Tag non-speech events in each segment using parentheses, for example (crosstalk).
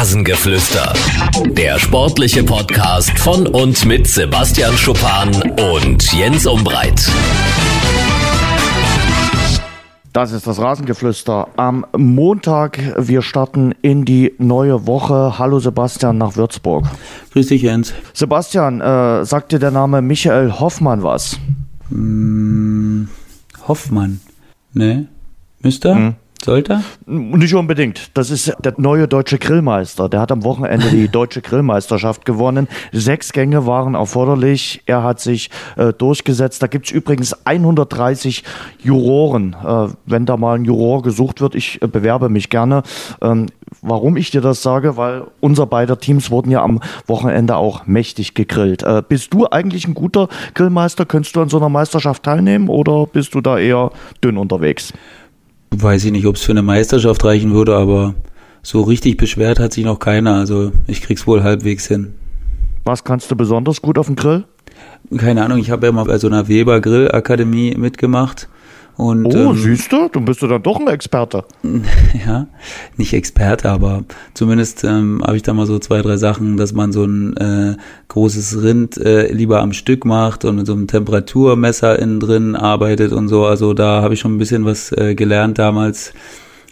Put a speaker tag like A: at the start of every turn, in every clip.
A: Rasengeflüster. Der sportliche Podcast von und mit Sebastian Schuppan und Jens Umbreit.
B: Das ist das Rasengeflüster am Montag. Wir starten in die neue Woche. Hallo Sebastian nach Würzburg.
C: Grüß dich, Jens.
B: Sebastian, äh, sagt dir der Name Michael Hoffmann was?
C: Hm, Hoffmann. Ne? Müsste? Hm. Sollte?
B: Nicht unbedingt. Das ist der neue deutsche Grillmeister. Der hat am Wochenende die (laughs) deutsche Grillmeisterschaft gewonnen. Sechs Gänge waren erforderlich. Er hat sich äh, durchgesetzt. Da gibt es übrigens 130 Juroren. Äh, wenn da mal ein Juror gesucht wird, ich äh, bewerbe mich gerne. Ähm, warum ich dir das sage? Weil unser beider Teams wurden ja am Wochenende auch mächtig gegrillt. Äh, bist du eigentlich ein guter Grillmeister? Könntest du an so einer Meisterschaft teilnehmen oder bist du da eher dünn unterwegs?
C: Weiß ich nicht, ob es für eine Meisterschaft reichen würde, aber so richtig beschwert hat sich noch keiner. Also ich krieg's wohl halbwegs hin.
B: Was kannst du besonders gut auf dem Grill?
C: Keine Ahnung, ich habe ja mal bei so einer Weber Grillakademie mitgemacht und,
B: oh, ähm, siehst du, du bist du dann doch ein Experte. (laughs)
C: Ja, nicht Experte, aber zumindest ähm, habe ich da mal so zwei, drei Sachen, dass man so ein äh, großes Rind äh, lieber am Stück macht und mit so einem Temperaturmesser innen drin arbeitet und so. Also da habe ich schon ein bisschen was äh, gelernt damals,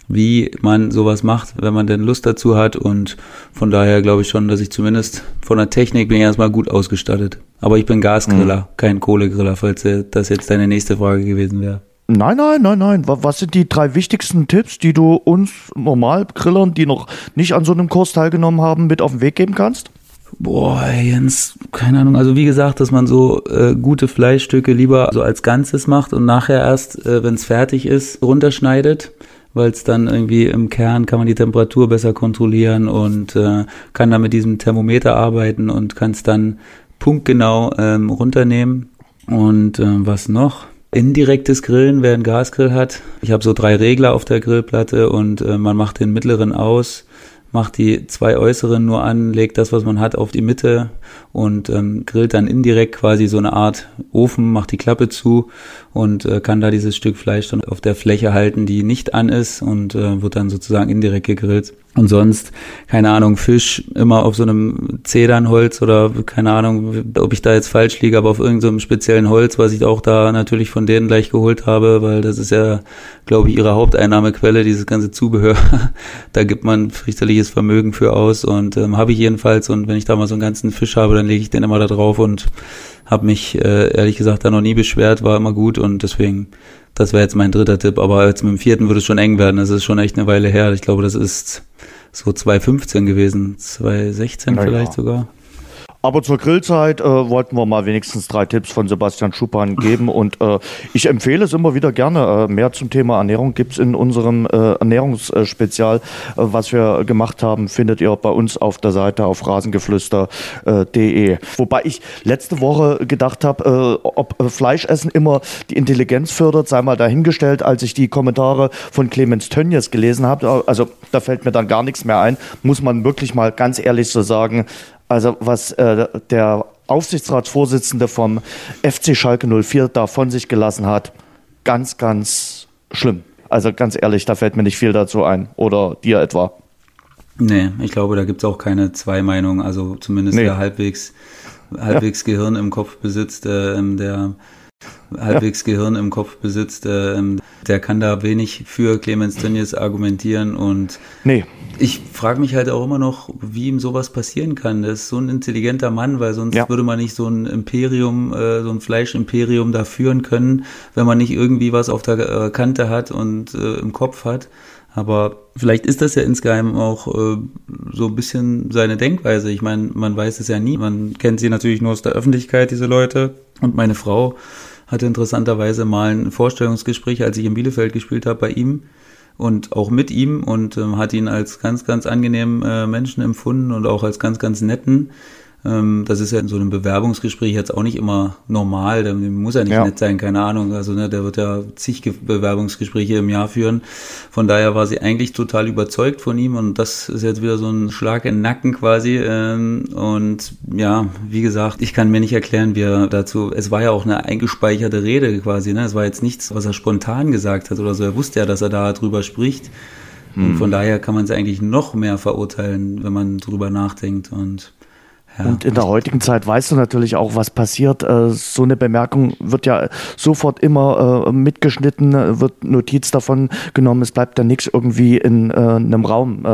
C: wie man sowas macht, wenn man denn Lust dazu hat. Und von daher glaube ich schon, dass ich zumindest von der Technik bin ich erstmal gut ausgestattet. Aber ich bin Gasgriller, mhm. kein Kohlegriller, falls das jetzt deine nächste Frage gewesen wäre.
B: Nein, nein, nein, nein. Was sind die drei wichtigsten Tipps, die du uns normal Grillern, die noch nicht an so einem Kurs teilgenommen haben, mit auf den Weg geben kannst?
C: Boah, Jens, keine Ahnung. Also wie gesagt, dass man so äh, gute Fleischstücke lieber so als Ganzes macht und nachher erst, äh, wenn es fertig ist, runterschneidet, weil es dann irgendwie im Kern kann man die Temperatur besser kontrollieren und äh, kann dann mit diesem Thermometer arbeiten und kann es dann punktgenau ähm, runternehmen. Und äh, was noch? Indirektes Grillen, wer einen Gasgrill hat. Ich habe so drei Regler auf der Grillplatte und äh, man macht den mittleren aus, macht die zwei äußeren nur an, legt das, was man hat, auf die Mitte und ähm, grillt dann indirekt quasi so eine Art Ofen, macht die Klappe zu und äh, kann da dieses Stück Fleisch dann auf der Fläche halten, die nicht an ist und äh, wird dann sozusagen indirekt gegrillt. Und sonst, keine Ahnung, Fisch immer auf so einem Zedernholz oder keine Ahnung, ob ich da jetzt falsch liege, aber auf irgendeinem so speziellen Holz, was ich auch da natürlich von denen gleich geholt habe, weil das ist ja, glaube ich, ihre Haupteinnahmequelle, dieses ganze Zubehör. (laughs) da gibt man fürchterliches Vermögen für aus und ähm, habe ich jedenfalls. Und wenn ich da mal so einen ganzen Fisch habe, dann lege ich den immer da drauf und habe mich äh, ehrlich gesagt da noch nie beschwert, war immer gut und deswegen, das wäre jetzt mein dritter Tipp. Aber jetzt mit dem vierten würde es schon eng werden. Das ist schon echt eine Weile her. Ich glaube, das ist so 2015 gewesen, 2016 naja. vielleicht sogar.
B: Aber zur Grillzeit äh, wollten wir mal wenigstens drei Tipps von Sebastian Schuppan geben. (laughs) Und äh, ich empfehle es immer wieder gerne. Äh, mehr zum Thema Ernährung gibt's in unserem äh, Ernährungsspezial, äh, was wir gemacht haben, findet ihr bei uns auf der Seite auf rasengeflüster.de. Wobei ich letzte Woche gedacht habe, äh, ob Fleischessen immer die Intelligenz fördert, sei mal dahingestellt, als ich die Kommentare von Clemens Tönjes gelesen habe. Also da fällt mir dann gar nichts mehr ein. Muss man wirklich mal ganz ehrlich so sagen. Also was äh, der Aufsichtsratsvorsitzende vom FC Schalke 04 da von sich gelassen hat, ganz, ganz schlimm. Also ganz ehrlich, da fällt mir nicht viel dazu ein. Oder dir etwa?
C: Nee, ich glaube, da gibt es auch keine zwei Meinungen. Also zumindest nee. der halbwegs, halbwegs ja. Gehirn im Kopf besitzt, äh, der (laughs) halbwegs ja. Gehirn im Kopf besitzt, äh, der kann da wenig für Clemens Tönnies argumentieren und
B: nee.
C: ich frage mich halt auch immer noch, wie ihm sowas passieren kann. Der ist so ein intelligenter Mann, weil sonst ja. würde man nicht so ein Imperium, äh, so ein Fleischimperium da führen können, wenn man nicht irgendwie was auf der äh, Kante hat und äh, im Kopf hat. Aber vielleicht ist das ja insgeheim auch äh, so ein bisschen seine Denkweise. Ich meine, man weiß es ja nie. Man kennt sie natürlich nur aus der Öffentlichkeit, diese Leute. Und meine Frau hatte interessanterweise mal ein Vorstellungsgespräch, als ich in Bielefeld gespielt habe, bei ihm und auch mit ihm und ähm, hat ihn als ganz, ganz angenehmen äh, Menschen empfunden und auch als ganz, ganz netten. Ähm, das ist ja in so einem Bewerbungsgespräch jetzt auch nicht immer normal. Der muss ja nicht ja. nett sein, keine Ahnung. Also ne, der wird ja zig Bewerbungsgespräche im Jahr führen. Von daher war sie eigentlich total überzeugt von ihm und das ist jetzt wieder so ein Schlag in den Nacken quasi. Ähm, und ja, wie gesagt, ich kann mir nicht erklären, wie er dazu. Es war ja auch eine eingespeicherte Rede quasi. Ne? Es war jetzt nichts, was er spontan gesagt hat oder so. Er wusste ja, dass er da drüber spricht. Und von daher kann man es eigentlich noch mehr verurteilen, wenn man drüber nachdenkt. Und
B: Und in der heutigen Zeit weißt du natürlich auch, was passiert. Äh, so eine Bemerkung wird ja sofort immer äh, mitgeschnitten, wird Notiz davon genommen. Es bleibt ja nichts irgendwie in äh, einem Raum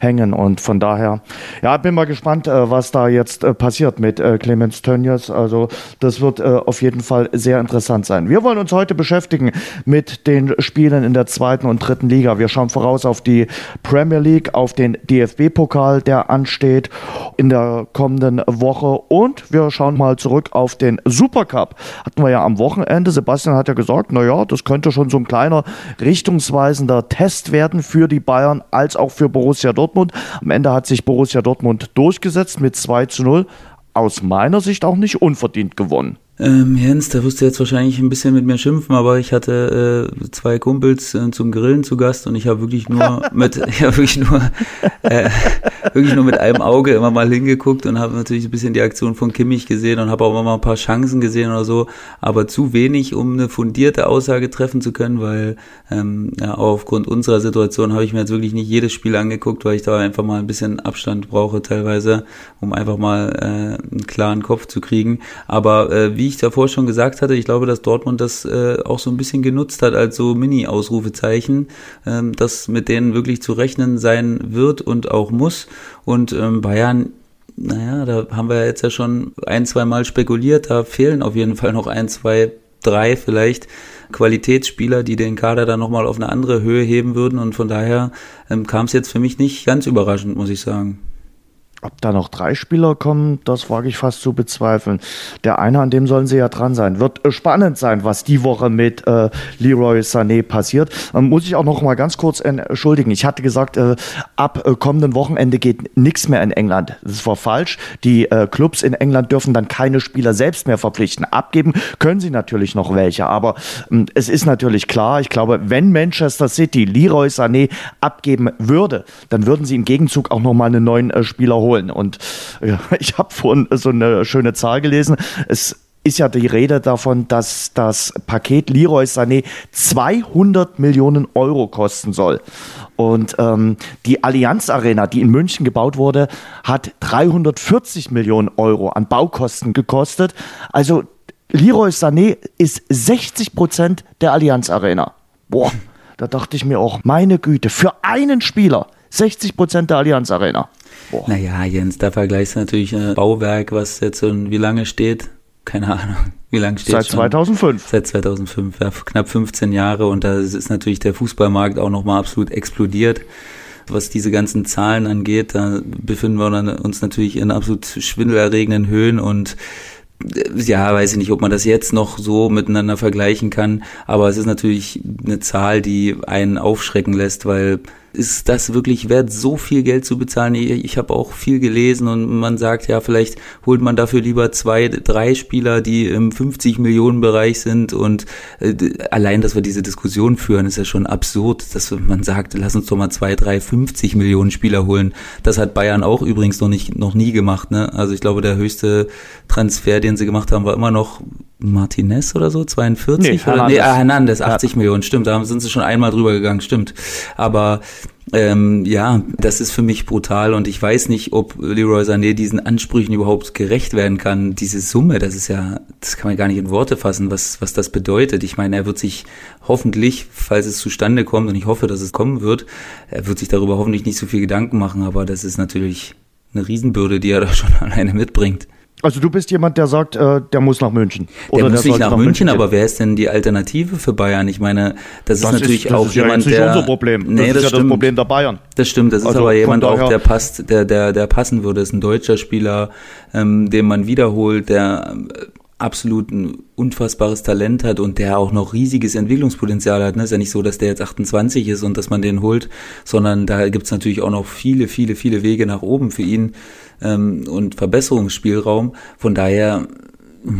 B: hängen. Und von daher, ja, bin mal gespannt, was da jetzt passiert mit Clemens Tönnies. Also das wird auf jeden Fall sehr interessant sein. Wir wollen uns heute beschäftigen mit den Spielen in der zweiten und dritten Liga. Wir schauen voraus auf die Premier League, auf den DFB-Pokal, der ansteht in der kommenden kommenden Woche. Und wir schauen mal zurück auf den Supercup. Hatten wir ja am Wochenende. Sebastian hat ja gesagt, naja, das könnte schon so ein kleiner richtungsweisender Test werden für die Bayern als auch für Borussia Dortmund. Am Ende hat sich Borussia Dortmund durchgesetzt mit 2 zu 0. Aus meiner Sicht auch nicht unverdient gewonnen.
C: Ähm, Jens, da wirst du jetzt wahrscheinlich ein bisschen mit mir schimpfen, aber ich hatte äh, zwei Kumpels äh, zum Grillen zu Gast und ich habe wirklich nur (laughs) mit, habe wirklich nur, äh, wirklich nur mit einem Auge immer mal hingeguckt und habe natürlich ein bisschen die Aktion von Kimmich gesehen und habe auch immer mal ein paar Chancen gesehen oder so, aber zu wenig, um eine fundierte Aussage treffen zu können, weil ähm, ja, auch aufgrund unserer Situation habe ich mir jetzt wirklich nicht jedes Spiel angeguckt, weil ich da einfach mal ein bisschen Abstand brauche teilweise, um einfach mal äh, einen klaren Kopf zu kriegen. Aber äh, wie wie ich davor schon gesagt hatte, ich glaube, dass Dortmund das äh, auch so ein bisschen genutzt hat als so Mini-Ausrufezeichen, ähm, dass mit denen wirklich zu rechnen sein wird und auch muss. Und ähm, Bayern naja, da haben wir jetzt ja schon ein, zwei Mal spekuliert. Da fehlen auf jeden Fall noch ein, zwei, drei vielleicht Qualitätsspieler, die den Kader dann nochmal auf eine andere Höhe heben würden. Und von daher ähm, kam es jetzt für mich nicht ganz überraschend, muss ich sagen.
B: Ob da noch drei Spieler kommen, das wage ich fast zu bezweifeln. Der eine, an dem sollen sie ja dran sein. Wird äh, spannend sein, was die Woche mit äh, Leroy Sané passiert. Ähm, muss ich auch noch mal ganz kurz entschuldigen. Ich hatte gesagt, äh, ab äh, kommenden Wochenende geht nichts mehr in England. Das war falsch. Die äh, Clubs in England dürfen dann keine Spieler selbst mehr verpflichten. Abgeben können sie natürlich noch welche. Aber ähm, es ist natürlich klar, ich glaube, wenn Manchester City Leroy Sané abgeben würde, dann würden sie im Gegenzug auch noch mal einen neuen äh, Spieler holen holen. Und ja, (laughs) ich habe vorhin so eine schöne Zahl gelesen. Es ist ja die Rede davon, dass das Paket Leroy Sané 200 Millionen Euro kosten soll. Und ähm, die Allianz Arena, die in München gebaut wurde, hat 340 Millionen Euro an Baukosten gekostet. Also Leroy Sané ist 60 Prozent der Allianz Arena. Boah, da dachte ich mir auch, meine Güte, für einen Spieler 60 Prozent der Allianz Arena.
C: Boah. Naja, Jens, da vergleichst du natürlich ein Bauwerk, was jetzt so, wie lange steht? Keine Ahnung. (laughs) Wie lange steht
B: Seit
C: schon?
B: 2005.
C: Seit 2005, ja, knapp 15 Jahre und da ist natürlich der Fußballmarkt auch nochmal absolut explodiert. Was diese ganzen Zahlen angeht, da befinden wir uns natürlich in absolut schwindelerregenden Höhen und äh, ja, weiß ich nicht, ob man das jetzt noch so miteinander vergleichen kann, aber es ist natürlich eine Zahl, die einen aufschrecken lässt, weil ist das wirklich wert, so viel Geld zu bezahlen? Ich, ich habe auch viel gelesen und man sagt, ja, vielleicht holt man dafür lieber zwei, drei Spieler, die im 50 Millionen Bereich sind und äh, allein, dass wir diese Diskussion führen, ist ja schon absurd, dass man sagt, lass uns doch mal zwei, drei, 50 Millionen Spieler holen. Das hat Bayern auch übrigens noch nicht, noch nie gemacht, ne? Also ich glaube, der höchste Transfer, den sie gemacht haben, war immer noch Martinez oder so, 42? Nee, Hernandez, nee, ah, Hernandez 80 ja. Millionen, stimmt, da sind sie schon einmal drüber gegangen, stimmt. Aber ähm, ja, das ist für mich brutal und ich weiß nicht, ob Leroy Sané diesen Ansprüchen überhaupt gerecht werden kann. Diese Summe, das ist ja, das kann man gar nicht in Worte fassen, was, was das bedeutet. Ich meine, er wird sich hoffentlich, falls es zustande kommt, und ich hoffe, dass es kommen wird, er wird sich darüber hoffentlich nicht so viel Gedanken machen, aber das ist natürlich eine Riesenbürde, die er da (laughs) schon alleine mitbringt.
B: Also du bist jemand, der sagt, äh, der muss nach München.
C: Oder der muss der nicht nach, nach München, München aber wer ist denn die Alternative für Bayern? Ich meine, das, das ist natürlich ist, das auch ist jemand, ja nicht der.
B: unser Problem. Das nee, ist das ja stimmt. das Problem der Bayern.
C: Das stimmt. Das ist also aber jemand auch, der passt, der der der passen würde. Das ist ein deutscher Spieler, ähm, den man wiederholt, der äh, absolut ein unfassbares Talent hat und der auch noch riesiges Entwicklungspotenzial hat. Ne? Ist ja nicht so, dass der jetzt 28 ist und dass man den holt, sondern da gibt's natürlich auch noch viele, viele, viele Wege nach oben für ihn ähm, und Verbesserungsspielraum. Von daher,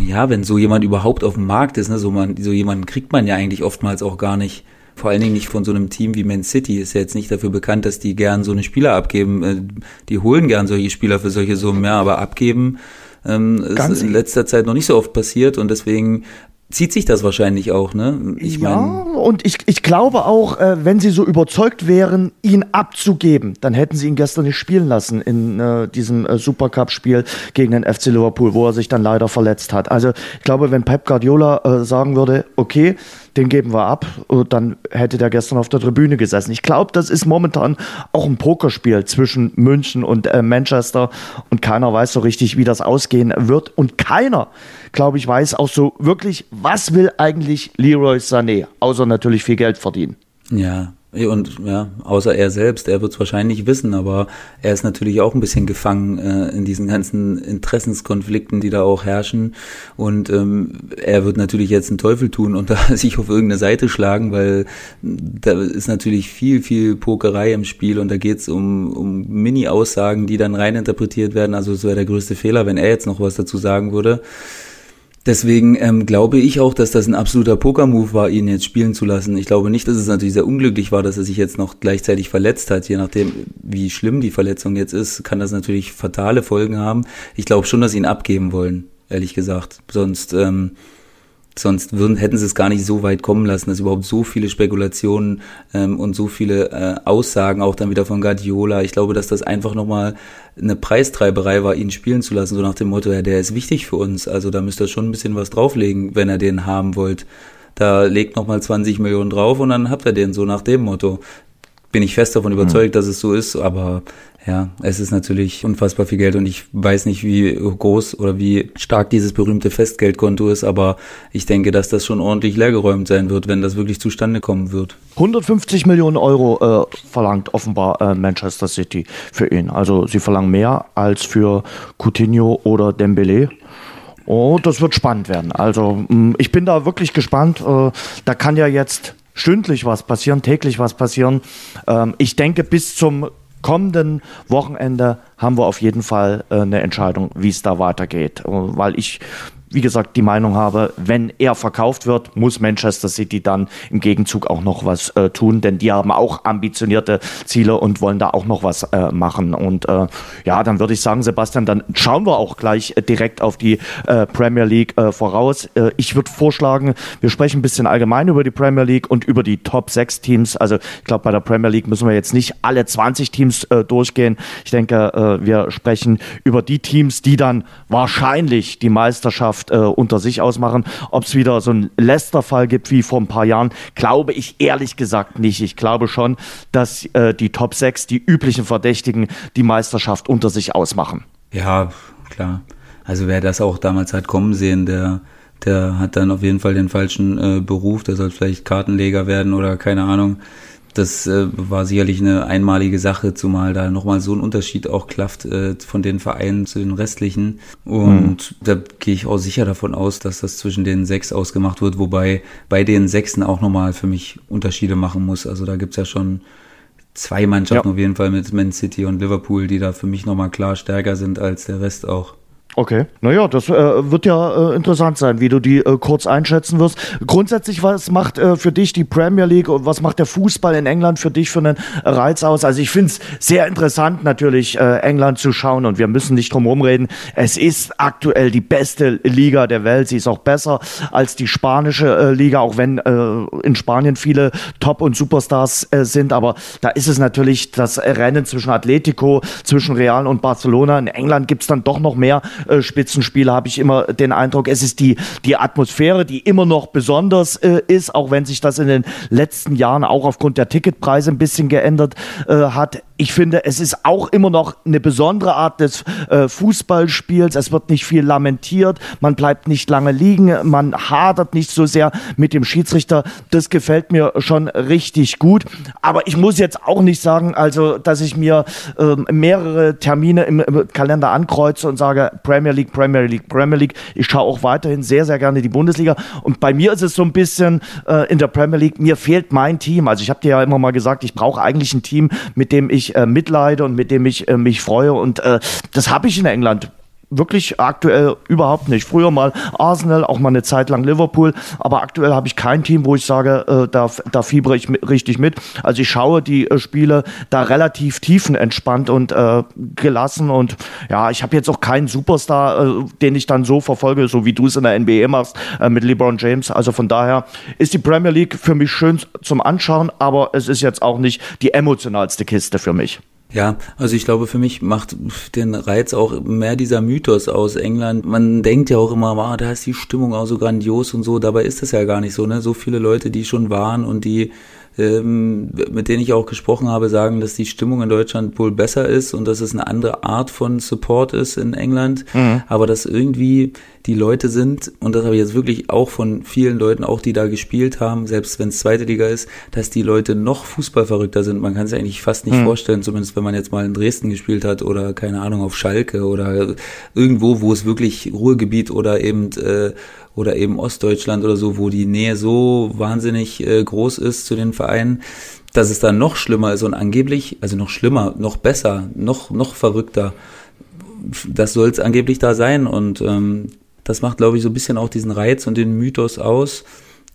C: ja, wenn so jemand überhaupt auf dem Markt ist, ne, so, man, so jemanden kriegt man ja eigentlich oftmals auch gar nicht. Vor allen Dingen nicht von so einem Team wie Man City. Ist ja jetzt nicht dafür bekannt, dass die gern so eine Spieler abgeben. Äh, die holen gern solche Spieler für solche Summen, ja, aber abgeben ähm, ist in letzter Zeit noch nicht so oft passiert und deswegen zieht sich das wahrscheinlich auch, ne?
B: Ich ja, mein, und ich, ich glaube auch, äh, wenn sie so überzeugt wären, ihn abzugeben, dann hätten sie ihn gestern nicht spielen lassen in äh, diesem äh, Supercup-Spiel gegen den FC Liverpool, wo er sich dann leider verletzt hat. Also ich glaube, wenn Pep Guardiola äh, sagen würde, okay, den geben wir ab, äh, dann hätte der gestern auf der Tribüne gesessen. Ich glaube, das ist momentan auch ein Pokerspiel zwischen München und äh, Manchester. Und keiner weiß so richtig, wie das ausgehen wird. Und keiner, glaube ich, weiß auch so wirklich, was will eigentlich Leroy Sané, außer natürlich viel Geld verdienen.
C: Ja, und ja, außer er selbst, er wird es wahrscheinlich wissen, aber er ist natürlich auch ein bisschen gefangen äh, in diesen ganzen Interessenskonflikten, die da auch herrschen. Und ähm, er wird natürlich jetzt einen Teufel tun und (laughs) da sich auf irgendeine Seite schlagen, weil da ist natürlich viel, viel Pokerei im Spiel und da geht es um, um Mini-Aussagen, die dann reininterpretiert werden. Also es wäre der größte Fehler, wenn er jetzt noch was dazu sagen würde. Deswegen ähm, glaube ich auch, dass das ein absoluter Poker-Move war, ihn jetzt spielen zu lassen. Ich glaube nicht, dass es natürlich sehr unglücklich war, dass er sich jetzt noch gleichzeitig verletzt hat. Je nachdem, wie schlimm die Verletzung jetzt ist, kann das natürlich fatale Folgen haben. Ich glaube schon, dass sie ihn abgeben wollen, ehrlich gesagt. Sonst ähm, Sonst würden, hätten sie es gar nicht so weit kommen lassen, dass überhaupt so viele Spekulationen ähm, und so viele äh, Aussagen auch dann wieder von Guardiola. Ich glaube, dass das einfach nochmal eine Preistreiberei war, ihn spielen zu lassen, so nach dem Motto, ja, der ist wichtig für uns. Also da müsst ihr schon ein bisschen was drauflegen, wenn ihr den haben wollt. Da legt nochmal 20 Millionen drauf und dann habt ihr den so nach dem Motto. Bin ich fest davon überzeugt, mhm. dass es so ist, aber ja, es ist natürlich unfassbar viel Geld und ich weiß nicht, wie groß oder wie stark dieses berühmte Festgeldkonto ist, aber ich denke, dass das schon ordentlich leergeräumt sein wird, wenn das wirklich zustande kommen wird.
B: 150 Millionen Euro äh, verlangt offenbar äh, Manchester City für ihn. Also sie verlangen mehr als für Coutinho oder Dembele. Oh, das wird spannend werden. Also mm, ich bin da wirklich gespannt. Äh, da kann ja jetzt stündlich was passieren, täglich was passieren. Ähm, ich denke, bis zum kommenden Wochenende haben wir auf jeden Fall äh, eine Entscheidung, wie es da weitergeht. Äh, weil ich wie gesagt, die Meinung habe, wenn er verkauft wird, muss Manchester City dann im Gegenzug auch noch was äh, tun, denn die haben auch ambitionierte Ziele und wollen da auch noch was äh, machen. Und äh, ja, dann würde ich sagen, Sebastian, dann schauen wir auch gleich äh, direkt auf die äh, Premier League äh, voraus. ich würde vorschlagen, wir sprechen ein bisschen allgemein über die Premier League und über die Top 6 Teams. Also ich glaube, bei der Premier League müssen wir jetzt nicht alle 20 Teams durchgehen. Ich denke, wir sprechen über die Teams, die dann wahrscheinlich die Meisterschaft Mannschaft äh, unter sich ausmachen. Ob es wieder so einen Leicester-Fall gibt wie vor ein paar Jahren, glaube ich ehrlich gesagt nicht. Ich glaube schon, dass äh, die Top 6, die üblichen Verdächtigen, die Meisterschaft unter sich ausmachen.
C: Ja, klar. Also wer das auch damals hat kommen sehen, der der hat dann auf jeden Fall den falschen äh, Beruf, der soll vielleicht Kartenleger werden oder keine Ahnung das äh, war sicherlich eine einmalige Sache, zumal da nochmal so ein Unterschied auch klafft äh, von den Vereinen zu den restlichen. Und mhm. da gehe ich auch sicher davon aus, dass das zwischen den sechs ausgemacht wird, wobei bei den Sechsen auch nochmal für mich Unterschiede machen muss. Also da gibt's ja schon zwei Mannschaften ja. auf jeden Fall mit Man City und Liverpool, die da für mich nochmal klar stärker sind als der Rest auch.
B: Okay, naja, das äh, wird ja äh, interessant sein, wie du die äh, kurz einschätzen wirst. Grundsätzlich, was macht äh, für dich die Premier League und was macht der Fußball in England für dich für einen Reiz aus? Also ich finde es sehr interessant natürlich, äh, England zu schauen und wir müssen nicht drum reden. Es ist aktuell die beste Liga der Welt. Sie ist auch besser als die spanische äh, Liga, auch wenn in Spanien viele Top- und Superstars sind. Aber da ist es natürlich das Rennen zwischen Atletico, zwischen Real und Barcelona. In England gibt es dann doch noch mehr äh, Spitzenspieler, habe ich immer den Eindruck. Es ist die, die Atmosphäre, die immer noch besonders äh, ist, auch wenn sich das in den letzten Jahren auch aufgrund der Ticketpreise ein bisschen geändert äh, hat ich finde, es ist auch immer noch eine besondere Art des äh, Fußballspiels. Es wird nicht viel lamentiert, man bleibt nicht lange liegen, man hadert nicht so sehr mit dem Schiedsrichter. Das gefällt mir schon richtig gut. Aber ich muss jetzt auch nicht sagen, also, dass ich mir äh, mehrere Termine im, im, Kalender ankreuze und sage Premier League, Premier League, Premier League. Ich schaue auch weiterhin sehr, sehr gerne die Bundesliga. Und bei mir ist es so ein bisschen äh, in der Premier League, mir fehlt mein Team. Also ich habe dir ja immer mal gesagt, ich brauche eigentlich ein Team, mit dem ich ich äh, mitleide und mit dem ich äh, mich freue. Und äh, das habe ich in England wirklich aktuell überhaupt nicht. Früher mal Arsenal, auch mal eine Zeit lang Liverpool, aber aktuell habe ich kein Team, wo ich sage, äh, da, da fiebere ich richtig mit. Also ich schaue die äh, Spiele da relativ tiefenentspannt und äh, gelassen und ja, ich habe jetzt auch keinen Superstar, äh, den ich dann so verfolge, so wie du es in der NBA machst äh, mit LeBron James. Also von daher ist die Premier League für mich schön zum Anschauen, aber es ist jetzt auch nicht die emotionalste Kiste für mich.
C: Ja, also ich glaube, für mich macht den Reiz auch mehr dieser Mythos aus England. Man denkt ja auch immer, ah, da ist die Stimmung auch so grandios und so. Dabei ist das ja gar nicht so, ne? So viele Leute, die schon waren und die ähm, mit denen ich auch gesprochen habe, sagen, dass die Stimmung in Deutschland wohl besser ist und dass es eine andere Art von Support ist in England, mhm. aber dass irgendwie die Leute sind, und das habe ich jetzt wirklich auch von vielen Leuten, auch die da gespielt haben, selbst wenn es zweite Liga ist, dass die Leute noch fußballverrückter sind. Man kann sich eigentlich fast nicht mhm. vorstellen, zumindest wenn man jetzt mal in Dresden gespielt hat oder keine Ahnung auf Schalke oder irgendwo, wo es wirklich Ruhrgebiet oder eben äh, oder eben Ostdeutschland oder so, wo die Nähe so wahnsinnig äh, groß ist zu den Vereinen, dass es dann noch schlimmer ist und angeblich, also noch schlimmer, noch besser, noch, noch verrückter. Das soll es angeblich da sein und ähm, das macht, glaube ich, so ein bisschen auch diesen Reiz und den Mythos aus.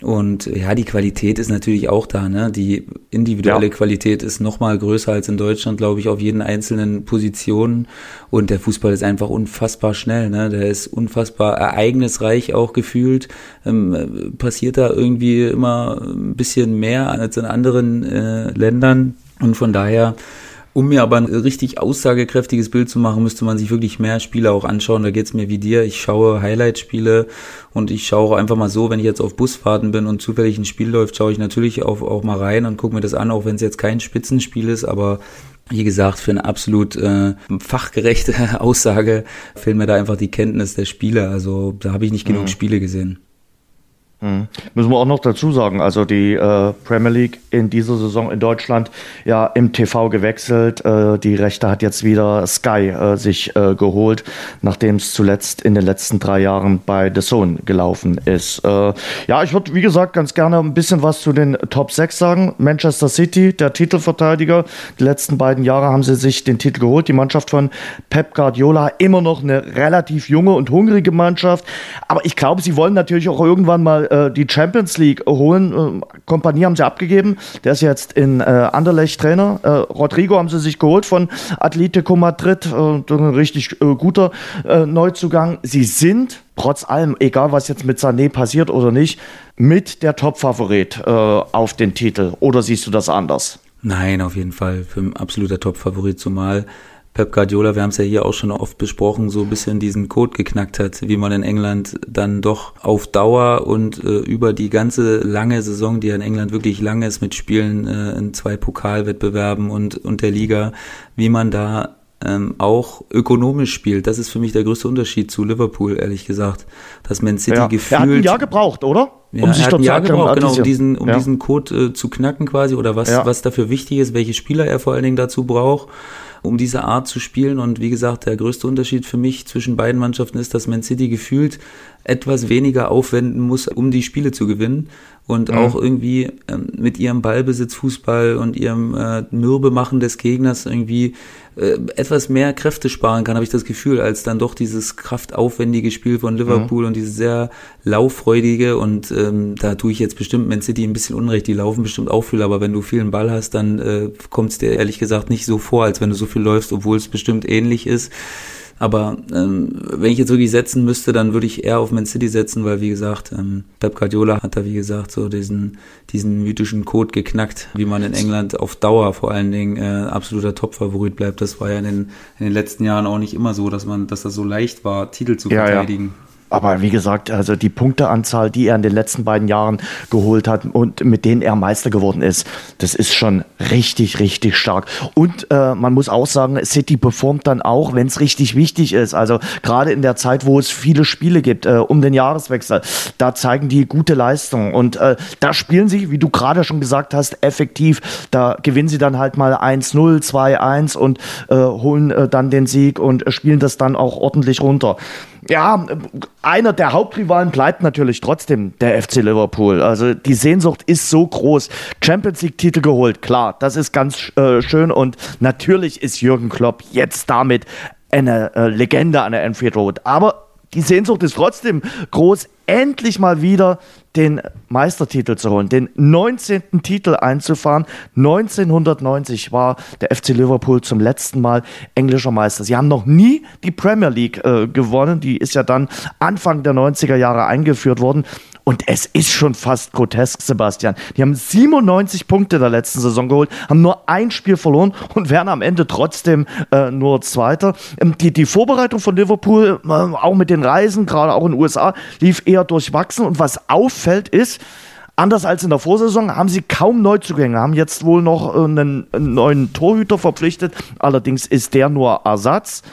C: Und ja, die Qualität ist natürlich auch da. Ne? Die individuelle ja. Qualität ist noch mal größer als in Deutschland, glaube ich, auf jeden einzelnen Positionen. Und der Fußball ist einfach unfassbar schnell. Ne? Der ist unfassbar ereignisreich auch gefühlt. Ähm, passiert da irgendwie immer ein bisschen mehr als in anderen äh, Ländern. Und von daher um mir aber ein richtig aussagekräftiges Bild zu machen, müsste man sich wirklich mehr Spiele auch anschauen. Da geht's mir wie dir. Ich schaue Highlight-Spiele und ich schaue einfach mal so, wenn ich jetzt auf Busfahrten bin und zufällig ein Spiel läuft, schaue ich natürlich auch, auch mal rein und gucke mir das an, auch wenn es jetzt kein Spitzenspiel ist, aber wie gesagt, für eine absolut äh, fachgerechte (laughs) Aussage fehlen mir da einfach die Kenntnis der Spiele. Also da habe ich nicht genug mhm. Spiele gesehen.
B: Mhm. Müssen wir auch noch dazu sagen, also die äh, Premier League in dieser Saison in Deutschland ja im TV gewechselt. Äh, die Rechte hat jetzt wieder Sky äh, sich äh, geholt, nachdem es zuletzt in den letzten drei Jahren bei The Zone gelaufen ist. Äh, ja, ich würde wie gesagt ganz gerne ein bisschen was zu den Top 6 sagen. Manchester City, der Titelverteidiger. Die letzten beiden Jahre haben sie sich den Titel geholt. Die Mannschaft von Pep Guardiola immer noch eine relativ junge und hungrige Mannschaft. Aber ich glaube, sie wollen natürlich auch irgendwann mal äh, die Champions League holen. Äh, Kompanie haben sie abgegeben. Der ist jetzt in äh, Anderlecht Trainer. Äh, Rodrigo haben sie sich geholt von Atletico Madrid. Äh, ein richtig äh, guter äh, Neuzugang. Sie sind trotz allem, egal was jetzt mit Sané passiert oder nicht, mit der Top-Favorit auf den Titel. Oder siehst du das anders?
C: Nein, auf jeden Fall. Für ein absoluter Top-Favorit, zumal Pep Guardiola, wir haben es ja hier auch schon oft besprochen, so ein bisschen diesen Code geknackt hat, wie man in England dann doch auf Dauer und äh, über die ganze lange Saison, die ja in England wirklich lang ist, mit Spielen äh, in zwei Pokalwettbewerben und, und der Liga, wie man da ähm, auch ökonomisch spielt. Das ist für mich der größte Unterschied zu Liverpool, ehrlich gesagt. Dass Man City ja. gefühlt... Er hat
B: ein Jahr gebraucht, oder?
C: Ja, um sich er hat ein Jahr gebraucht, genau, um diesen, um ja. diesen Code äh, zu knacken quasi oder was, ja. was dafür wichtig ist, welche Spieler er vor allen Dingen dazu braucht um diese Art zu spielen. Und wie gesagt, der größte Unterschied für mich zwischen beiden Mannschaften ist, dass Man City gefühlt etwas weniger aufwenden muss, um die Spiele zu gewinnen und mhm. auch irgendwie ähm, mit ihrem Ballbesitz Fußball und ihrem äh, Mürbemachen des Gegners irgendwie äh, etwas mehr Kräfte sparen kann, habe ich das Gefühl, als dann doch dieses kraftaufwendige Spiel von Liverpool mhm. und dieses sehr lauffreudige und ähm, da tue ich jetzt bestimmt Man City ein bisschen unrecht, die laufen bestimmt auch viel, aber wenn du vielen Ball hast, dann äh, kommt es dir ehrlich gesagt nicht so vor, als wenn du so viel läufst, obwohl es bestimmt ähnlich ist. Aber ähm, wenn ich jetzt wirklich setzen müsste, dann würde ich eher auf Man City setzen, weil wie gesagt, ähm, Pep Guardiola hat da wie gesagt so diesen, diesen mythischen Code geknackt, wie man in England auf Dauer vor allen Dingen äh, absoluter Top-Favorit bleibt. Das war ja in den, in den letzten Jahren auch nicht immer so, dass man, dass das so leicht war, Titel zu verteidigen. Ja, ja.
B: Aber wie gesagt, also die Punkteanzahl, die er in den letzten beiden Jahren geholt hat und mit denen er Meister geworden ist, das ist schon richtig, richtig stark. Und äh, man muss auch sagen, City performt dann auch, wenn es richtig wichtig ist. Also gerade in der Zeit, wo es viele Spiele gibt, äh, um den Jahreswechsel, da zeigen die gute Leistung. Und äh, da spielen sie, wie du gerade schon gesagt hast, effektiv. Da gewinnen sie dann halt mal 1-0, 2-1 und äh, holen äh, dann den Sieg und spielen das dann auch ordentlich runter ja, einer der Hauptrivalen bleibt natürlich trotzdem der FC Liverpool. Also die Sehnsucht ist so groß. Champions League-Titel geholt, klar, das ist ganz äh, schön und natürlich ist Jürgen Klopp jetzt damit eine äh, Legende an der Enfield Road. Aber die Sehnsucht ist trotzdem groß, endlich mal wieder den Meistertitel zu holen, den 19. Titel einzufahren. 1990 war der FC Liverpool zum letzten Mal englischer Meister. Sie haben noch nie die Premier League äh, gewonnen. Die ist ja dann Anfang der 90er Jahre eingeführt worden. Und es ist schon fast grotesk, Sebastian. Die haben 97 Punkte der letzten Saison geholt, haben nur ein Spiel verloren und werden am Ende trotzdem äh, nur Zweiter. Ähm, die, die Vorbereitung von Liverpool, äh, auch mit den Reisen, gerade auch in den USA, lief eher durchwachsen. Und was auffällt, ist, Anders als in der Vorsaison haben sie kaum Neuzugänge, haben jetzt wohl noch äh, einen, neuen Torhüter verpflichtet. Allerdings ist der nur Ersatz.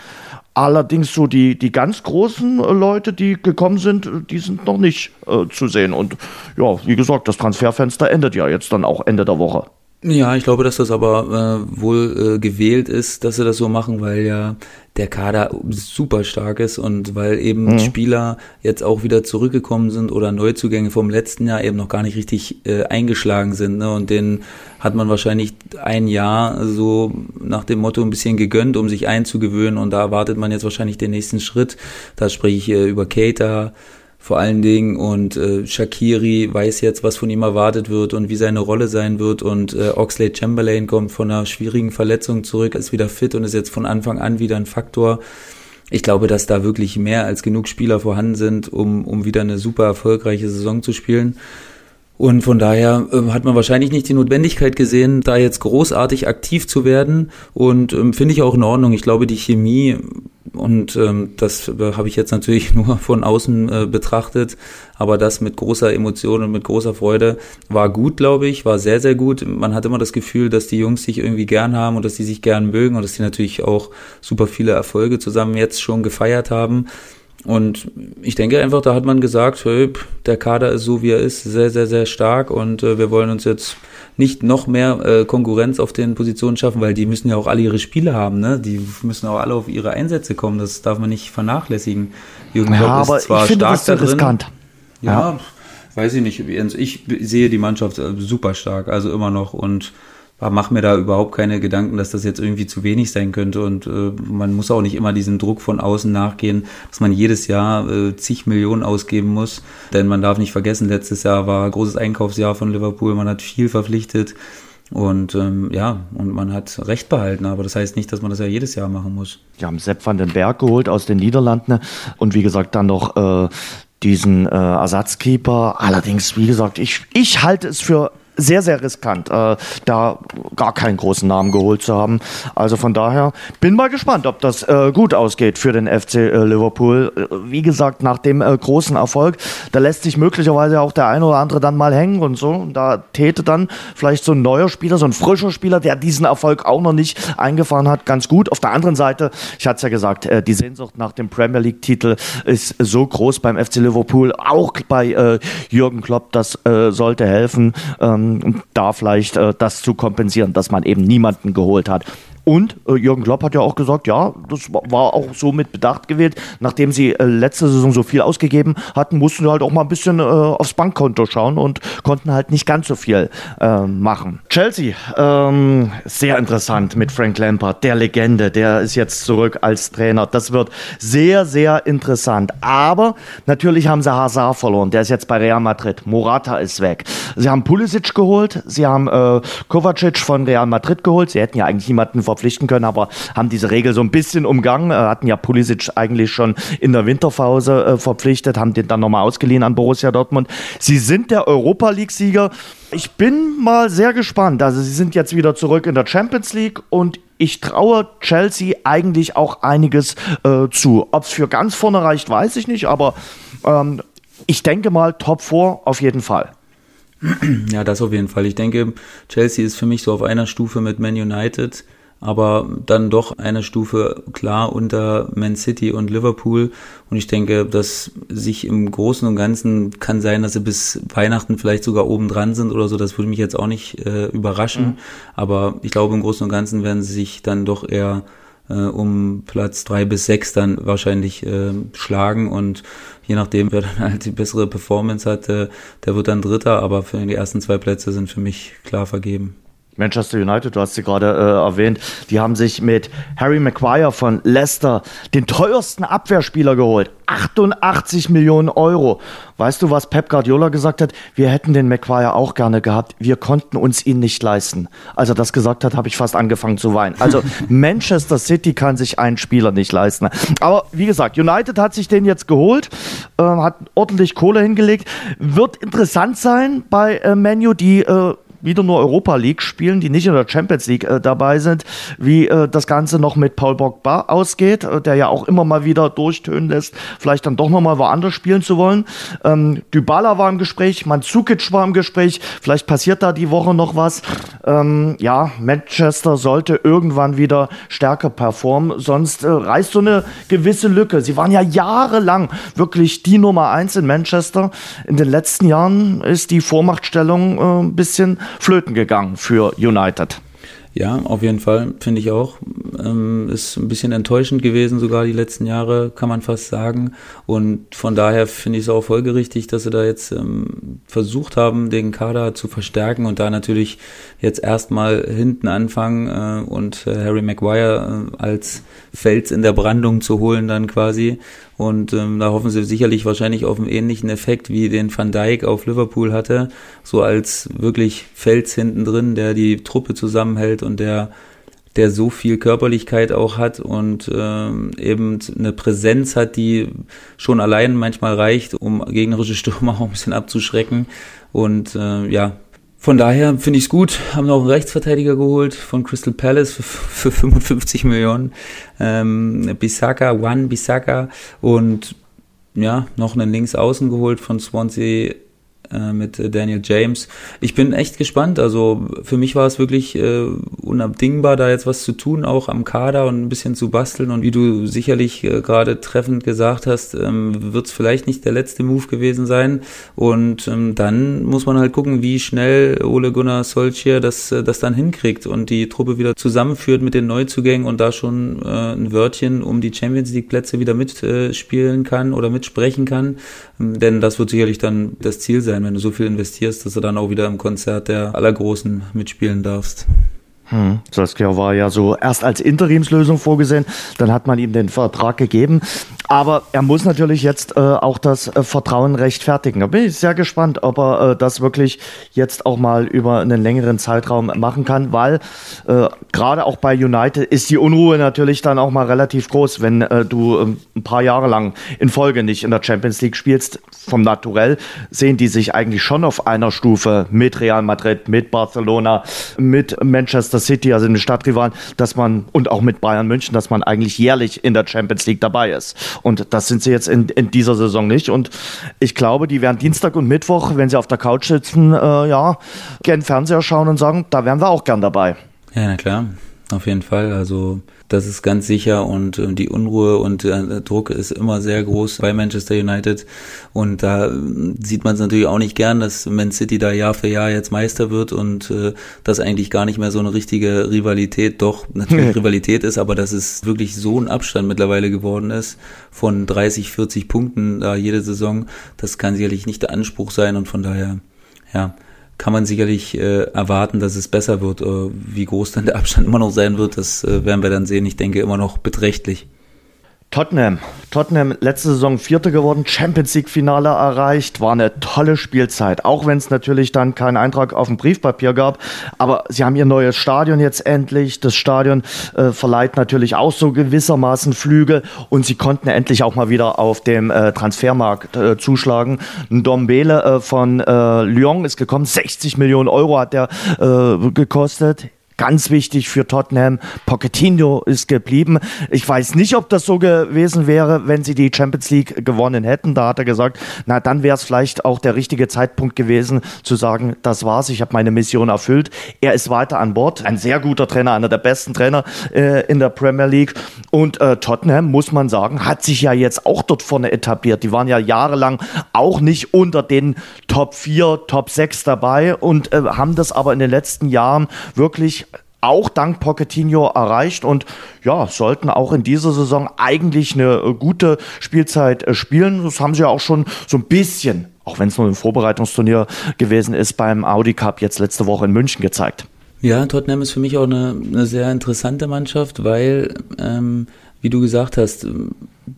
B: Allerdings so die, die ganz großen äh, Leute, die gekommen sind, die sind noch nicht äh, zu sehen. Und ja, wie gesagt, das Transferfenster endet ja jetzt dann auch Ende der Woche.
C: Ja, ich glaube, dass das aber äh, wohl äh, gewählt ist, dass sie das so machen, weil ja der Kader super stark ist und weil eben mhm. Spieler jetzt auch wieder zurückgekommen sind oder Neuzugänge vom letzten Jahr eben noch gar nicht richtig äh, eingeschlagen sind. Ne? Und den hat man wahrscheinlich ein Jahr so nach dem Motto ein bisschen gegönnt, um sich einzugewöhnen. Und da erwartet man jetzt wahrscheinlich den nächsten Schritt. Da spreche ich äh, über Keita, vor allen Dingen und äh, Shakiri weiß jetzt, was von ihm erwartet wird und wie seine Rolle sein wird und äh, Oxlade Chamberlain kommt von einer schwierigen Verletzung zurück, ist wieder fit und ist jetzt von Anfang an wieder ein Faktor. Ich glaube, dass da wirklich mehr als genug Spieler vorhanden sind, um, um wieder eine super erfolgreiche Saison zu spielen. Und von daher äh, hat man wahrscheinlich nicht die Notwendigkeit gesehen, da jetzt großartig aktiv zu werden. Und ähm, finde ich auch in Ordnung. Ich glaube, die Chemie, und ähm, das äh, habe ich jetzt natürlich (laughs) nur von außen äh, betrachtet, aber das mit großer Emotion und mit großer Freude war gut, glaube ich, war sehr, sehr gut. Man hat immer das Gefühl, dass die Jungs sich irgendwie gern haben und dass sie sich gern mögen und dass sie natürlich auch super viele Erfolge zusammen jetzt schon gefeiert haben. Und ich denke einfach, da hat man gesagt, hey, der Kader ist so, wie er ist, sehr, sehr, sehr stark und äh, wir wollen uns jetzt nicht noch mehr äh, Konkurrenz auf den Positionen schaffen, weil die müssen ja auch alle ihre Spiele haben, ne? Die müssen auch alle auf ihre Einsätze kommen, das darf man nicht vernachlässigen.
B: Jürgen ja, Klopp aber ist zwar ich finde, stark das ist da riskant.
C: Ja, ja, weiß ich nicht. Ich sehe die Mannschaft äh, super stark, also immer noch und mache mir da überhaupt keine Gedanken, dass das jetzt irgendwie zu wenig sein könnte. Und äh, man muss auch nicht immer diesem Druck von außen nachgehen, dass man jedes Jahr äh, zig Millionen ausgeben muss. Denn man darf nicht vergessen, letztes Jahr war ein großes Einkaufsjahr von Liverpool, man hat viel verpflichtet. Und ähm, ja, und man hat Recht behalten, aber das heißt nicht, dass man das ja jedes Jahr machen muss.
B: Die haben Sepp van den Berg geholt aus den Niederlanden und wie gesagt dann noch äh, diesen äh, Ersatzkeeper. Allerdings, wie gesagt, ich, ich halte es für sehr, sehr riskant, äh, da gar keinen großen Namen geholt zu haben. Also von daher bin mal gespannt, ob das äh, gut ausgeht für den FC äh, Liverpool. Äh, wie gesagt, nach dem äh, großen Erfolg, da lässt sich möglicherweise auch der eine oder andere dann mal hängen und so. Und da täte dann vielleicht so ein neuer Spieler, so ein frischer Spieler, der diesen Erfolg auch noch nicht eingefahren hat, ganz gut. Auf der anderen Seite, ich hatte es ja gesagt, äh, die Sehnsucht nach dem Premier League-Titel ist so groß beim FC Liverpool, auch bei Jürgen Klopp, das sollte helfen. Ähm, da vielleicht äh, das zu kompensieren, dass man eben niemanden geholt hat. Und äh, Jürgen Klopp hat ja auch gesagt, ja, das war auch so mit Bedacht gewählt. Nachdem sie äh, letzte Saison so viel ausgegeben hatten, mussten sie halt auch mal ein bisschen äh, aufs Bankkonto schauen und konnten halt nicht ganz so viel äh, machen. Chelsea, ähm, sehr interessant mit Frank Lampard, der Legende, der ist jetzt zurück als Trainer. Das wird sehr, sehr interessant. Aber natürlich haben sie Hazard verloren. Der ist jetzt bei Real Madrid. Morata ist weg. Sie haben Pulisic geholt. Sie haben äh, Kovacic von Real Madrid geholt. Sie hätten ja eigentlich jemanden vor verpflichten können, aber haben diese Regel so ein bisschen umgangen. Äh, hatten ja Pulisic eigentlich schon in der Winterpause äh, verpflichtet, haben den dann nochmal ausgeliehen an Borussia Dortmund. Sie sind der Europa League-Sieger. Ich bin mal sehr gespannt. Also sie sind jetzt wieder zurück in der Champions League und ich traue Chelsea eigentlich auch einiges äh, zu. Ob es für ganz vorne reicht, weiß ich nicht, aber ähm, ich denke mal Top 4 auf jeden Fall.
C: Ja, das auf jeden Fall. Ich denke, Chelsea ist für mich so auf einer Stufe mit Man United aber dann doch eine Stufe klar unter Man City und Liverpool. Und ich denke, dass sich im Großen und Ganzen kann sein, dass sie bis Weihnachten vielleicht sogar oben dran sind oder so. Das würde mich jetzt auch nicht äh, überraschen. Mhm. Aber ich glaube, im Großen und Ganzen werden sie sich dann doch eher äh, um Platz drei bis sechs dann wahrscheinlich äh, schlagen und je nachdem, wer dann halt die bessere Performance hat, äh, der wird dann Dritter, aber für die ersten zwei Plätze sind für mich klar vergeben.
B: Manchester United, du hast sie gerade äh, erwähnt, die haben sich mit Harry Maguire von Leicester den teuersten Abwehrspieler geholt. 88 Millionen Euro. Weißt du, was Pep Guardiola gesagt hat? Wir hätten den Maguire auch gerne gehabt. Wir konnten uns ihn nicht leisten. Als er das gesagt hat, habe ich fast angefangen zu weinen. Also (laughs) Manchester City kann sich einen Spieler nicht leisten. Aber wie gesagt, United hat sich den jetzt geholt, äh, hat ordentlich Kohle hingelegt. Wird interessant sein bei äh, Menu, die äh, wieder nur Europa League spielen, die nicht in der Champions League äh, dabei sind, wie äh, das Ganze noch mit Paul Pogba ausgeht, äh, der ja auch immer mal wieder durchtönen lässt, vielleicht dann doch nochmal woanders spielen zu wollen. Ähm, Dybala war im Gespräch, Mandzukic war im Gespräch, vielleicht passiert da die Woche noch was. Ähm, ja, Manchester sollte irgendwann wieder stärker performen, sonst äh, reißt so eine gewisse Lücke. Sie waren ja jahrelang wirklich die Nummer eins in Manchester. In den letzten Jahren ist die Vormachtstellung äh, ein bisschen flöten gegangen für United.
C: Ja, auf jeden Fall, finde ich auch. Ähm, ist ein bisschen enttäuschend gewesen, sogar die letzten Jahre, kann man fast sagen. Und von daher finde ich es auch folgerichtig, dass sie da jetzt ähm, versucht haben, den Kader zu verstärken und da natürlich jetzt erstmal hinten anfangen äh, und äh, Harry Maguire äh, als Fels in der Brandung zu holen dann quasi. Und ähm, da hoffen sie sicherlich wahrscheinlich auf einen ähnlichen Effekt, wie den Van Dijk auf Liverpool hatte. So als wirklich Fels hinten drin, der die Truppe zusammenhält und der der so viel Körperlichkeit auch hat und ähm, eben eine Präsenz hat, die schon allein manchmal reicht, um gegnerische Stürmer (laughs) auch ein bisschen abzuschrecken. Und äh, ja, von daher finde ich es gut. Haben noch einen Rechtsverteidiger geholt von Crystal Palace für, (laughs) für 55 Millionen. Ähm, Bisaka, One Bisaka und ja, noch einen Linksaußen geholt von Swansea äh, mit Daniel James. Ich bin echt gespannt. Also für mich war es wirklich äh, unabdingbar, da jetzt was zu tun, auch am Kader und ein bisschen zu basteln. Und wie du sicherlich äh, gerade treffend gesagt hast, ähm, wird es vielleicht nicht der letzte Move gewesen sein. Und ähm, dann muss man halt gucken, wie schnell Ole Gunnar Solskjaer das, äh, das dann hinkriegt und die Truppe wieder zusammenführt mit den Neuzugängen und da schon äh, ein Wörtchen um die Champions League Plätze wieder mitspielen kann oder mitsprechen kann. Ähm, denn das wird sicherlich dann das Ziel sein sein, wenn du so viel investierst, dass du dann auch wieder im Konzert der Allergroßen mitspielen darfst.
B: Hm. Saskia war ja so erst als Interimslösung vorgesehen, dann hat man ihm den Vertrag gegeben. Aber er muss natürlich jetzt äh, auch das äh, Vertrauen rechtfertigen. Da bin ich sehr gespannt, ob er äh, das wirklich jetzt auch mal über einen längeren Zeitraum machen kann, weil äh, gerade auch bei United ist die Unruhe natürlich dann auch mal relativ groß, wenn äh, du ähm, ein paar Jahre lang in Folge nicht in der Champions League spielst. Vom Naturell sehen die sich eigentlich schon auf einer Stufe mit Real Madrid, mit Barcelona, mit Manchester City, also den Stadtrivalen, dass man und auch mit Bayern München, dass man eigentlich jährlich in der Champions League dabei ist. Und das sind sie jetzt in, in dieser Saison nicht. Und ich glaube, die werden Dienstag und Mittwoch, wenn sie auf der Couch sitzen, äh, ja, gern Fernseher schauen und sagen, da wären wir auch gern dabei.
C: Ja, na klar, auf jeden Fall. Also das ist ganz sicher und äh, die Unruhe und der Druck ist immer sehr groß bei Manchester United und da äh, sieht man es natürlich auch nicht gern, dass Man City da Jahr für Jahr jetzt Meister wird und äh, das eigentlich gar nicht mehr so eine richtige Rivalität, doch natürlich (laughs) Rivalität ist, aber dass es wirklich so ein Abstand mittlerweile geworden ist von 30, 40 Punkten da jede Saison, das kann sicherlich nicht der Anspruch sein und von daher ja, kann man sicherlich äh, erwarten, dass es besser wird. Äh, wie groß dann der Abstand (laughs) immer noch sein wird, das äh, werden wir dann sehen. Ich denke immer noch beträchtlich.
B: Tottenham. Tottenham letzte Saison Vierter geworden, Champions League Finale erreicht, war eine tolle Spielzeit. Auch wenn es natürlich dann keinen Eintrag auf dem Briefpapier gab, aber sie haben ihr neues Stadion jetzt endlich. Das Stadion äh, verleiht natürlich auch so gewissermaßen Flügel und sie konnten endlich auch mal wieder auf dem äh, Transfermarkt äh, zuschlagen. Dombele äh, von äh, Lyon ist gekommen, 60 Millionen Euro hat der äh, gekostet Ganz wichtig für Tottenham, Pochettino ist geblieben. Ich weiß nicht, ob das so gewesen wäre, wenn sie die Champions League gewonnen hätten. Da hat er gesagt, na dann wäre es vielleicht auch der richtige Zeitpunkt gewesen zu sagen, das war's, ich habe meine Mission erfüllt. Er ist weiter an Bord, ein sehr guter Trainer, einer der besten Trainer äh, in der Premier League. Und äh, Tottenham, muss man sagen, hat sich ja jetzt auch dort vorne etabliert. Die waren ja jahrelang auch nicht unter den Top 4, Top 6 dabei und äh, haben das aber in den letzten Jahren wirklich auch dank Pochettino erreicht und ja, sollten auch in dieser Saison eigentlich eine äh, gute Spielzeit äh, spielen. Das haben sie ja auch schon so ein bisschen, auch wenn es nur ein Vorbereitungsturnier gewesen ist, beim Audi Cup jetzt letzte Woche in München gezeigt.
C: Ja, Tottenham ist für mich auch eine, eine sehr interessante Mannschaft, weil, ähm, wie du gesagt hast,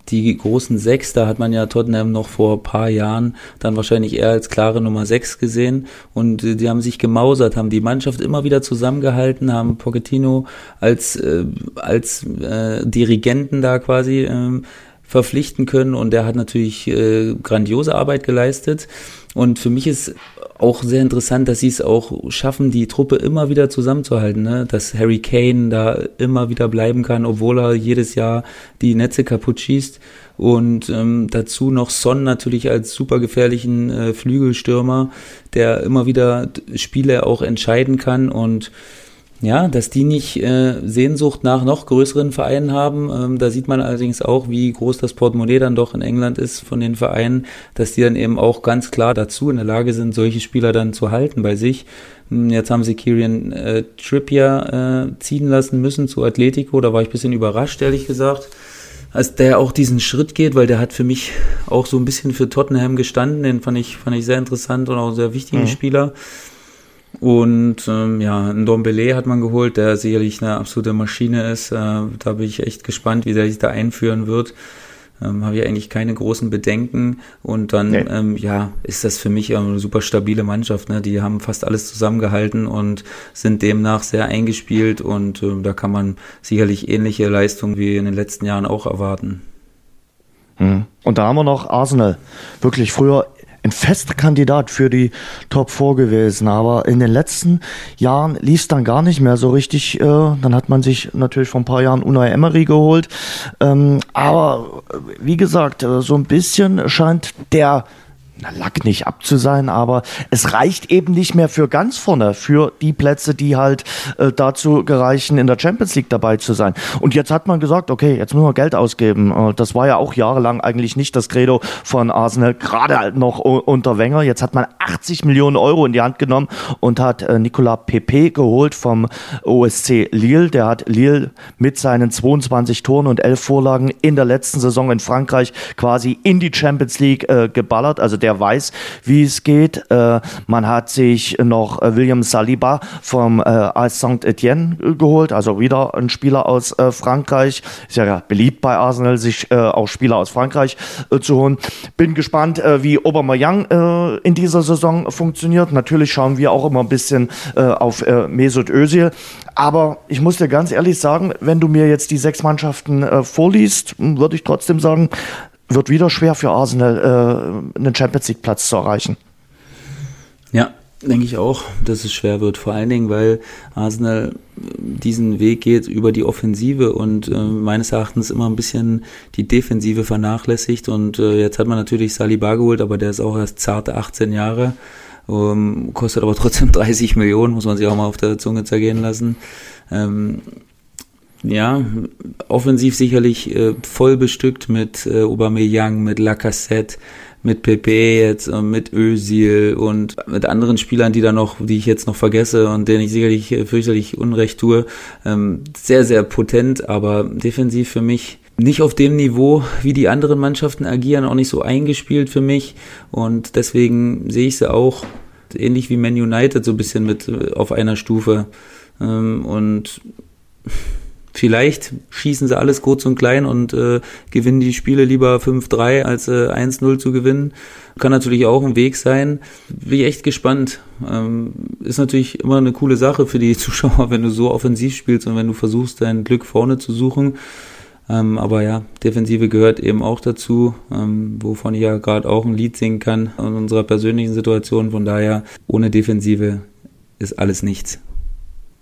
C: die großen sechs, da hat man ja Tottenham noch vor ein paar Jahren dann wahrscheinlich eher als klare Nummer sechs gesehen. Und äh, die haben sich gemausert, haben die Mannschaft immer wieder zusammengehalten, haben Pochettino als, äh, als äh, Dirigenten da quasi äh, verpflichten können. Und der hat natürlich äh, grandiose Arbeit geleistet und für mich ist auch sehr interessant, dass sie es auch schaffen, die Truppe immer wieder zusammenzuhalten, ne? dass Harry Kane da immer wieder bleiben kann, obwohl er jedes Jahr die Netze kaputt schießt. Und ähm, dazu noch Son natürlich als super gefährlichen äh, Flügelstürmer, der immer wieder Spiele auch entscheiden kann und ja, dass die nicht äh, Sehnsucht nach noch größeren Vereinen haben. Ähm, da sieht man allerdings auch, wie groß das Portemonnaie dann doch in England ist von den Vereinen, dass die dann eben auch ganz klar dazu in der Lage sind, solche Spieler dann zu halten bei sich. Hm, jetzt haben sie Kieran äh, Trippier äh, ziehen lassen müssen zu Atletico. Da war ich bisschen überrascht, ehrlich gesagt, als der auch diesen Schritt geht, weil der hat für mich auch so ein bisschen für Tottenham gestanden. Den fand ich, fand ich sehr interessant und auch sehr wichtigen mhm. Spieler. Und ähm, ja, ein Dombele hat man geholt, der sicherlich eine absolute Maschine ist. Äh, da bin ich echt gespannt, wie der sich da einführen wird. Ähm, Habe ich eigentlich keine großen Bedenken. Und dann, nee. ähm, ja, ist das für mich eine super stabile Mannschaft. Ne? Die haben fast alles zusammengehalten und sind demnach sehr eingespielt. Und äh, da kann man sicherlich ähnliche Leistungen wie in den letzten Jahren auch erwarten.
B: Hm. Und da haben wir noch Arsenal. Wirklich früher ein fester Kandidat für die Top 4 gewesen. Aber in den letzten Jahren lief es dann gar nicht mehr so richtig. Äh, dann hat man sich natürlich vor ein paar Jahren Unai Emery geholt. Ähm, aber wie gesagt, äh, so ein bisschen scheint der na, Lack nicht ab zu sein, aber es reicht eben nicht mehr für ganz vorne, für die Plätze, die halt äh, dazu gereichen, in der Champions League dabei zu sein. Und jetzt hat man gesagt, okay, jetzt müssen wir Geld ausgeben. Äh, das war ja auch jahrelang eigentlich nicht das Credo von Arsenal, gerade halt noch unter Wenger. Jetzt hat man 80 Millionen Euro in die Hand genommen und hat äh, Nicolas Pepe geholt vom OSC Lille. Der hat Lille mit seinen 22 Toren und 11 Vorlagen in der letzten Saison in Frankreich quasi in die Champions League äh, geballert. Also der der weiß, wie es geht. Äh, man hat sich noch äh, William Saliba vom äh, Saint-Etienne geholt, also wieder ein Spieler aus Frankreich. Ist ja beliebt bei Arsenal, sich auch Spieler aus Frankreich zu holen. Bin gespannt, wie Aubameyang äh, in dieser Saison funktioniert. Natürlich schauen wir auch immer ein bisschen auf Mesut Özil. Aber ich muss dir ganz ehrlich sagen, wenn du mir jetzt die sechs Mannschaften vorliest, würde ich trotzdem sagen, wird wieder schwer für Arsenal, äh, einen Champions League Platz zu erreichen.
C: Ja, denke ich auch, dass es schwer wird. Vor allen Dingen, weil Arsenal diesen Weg geht über die Offensive und äh, meines Erachtens immer ein bisschen die Defensive vernachlässigt. Und äh, jetzt hat man natürlich Saliba geholt, aber der ist auch erst zarte 18 Jahre. Ähm, kostet aber trotzdem (laughs) 30 Millionen, muss man sich auch mal auf der Zunge zergehen lassen. Ähm, ja, offensiv sicherlich äh, voll bestückt mit äh, Aubameyang, mit Lacassette, mit Pepe jetzt, und mit Özil und mit anderen Spielern, die da noch, die ich jetzt noch vergesse und denen ich sicherlich äh, fürchterlich Unrecht tue. Ähm, sehr, sehr potent, aber defensiv für mich nicht auf dem Niveau, wie die anderen Mannschaften agieren, auch nicht so eingespielt für mich und deswegen sehe ich sie auch ähnlich wie Man United so ein bisschen mit äh, auf einer Stufe ähm, und Vielleicht schießen sie alles kurz und klein und äh, gewinnen die Spiele lieber 5-3 als äh, 1-0 zu gewinnen. Kann natürlich auch ein Weg sein. Bin ich echt gespannt. Ähm, ist natürlich immer eine coole Sache für die (laughs) Zuschauer, wenn du so offensiv spielst und wenn du versuchst, dein Glück vorne zu suchen. Ähm, aber ja, Defensive gehört eben auch dazu, ähm, wovon ich ja gerade auch ein Lied singen kann in unserer persönlichen Situation. Von daher, ohne Defensive ist alles nichts.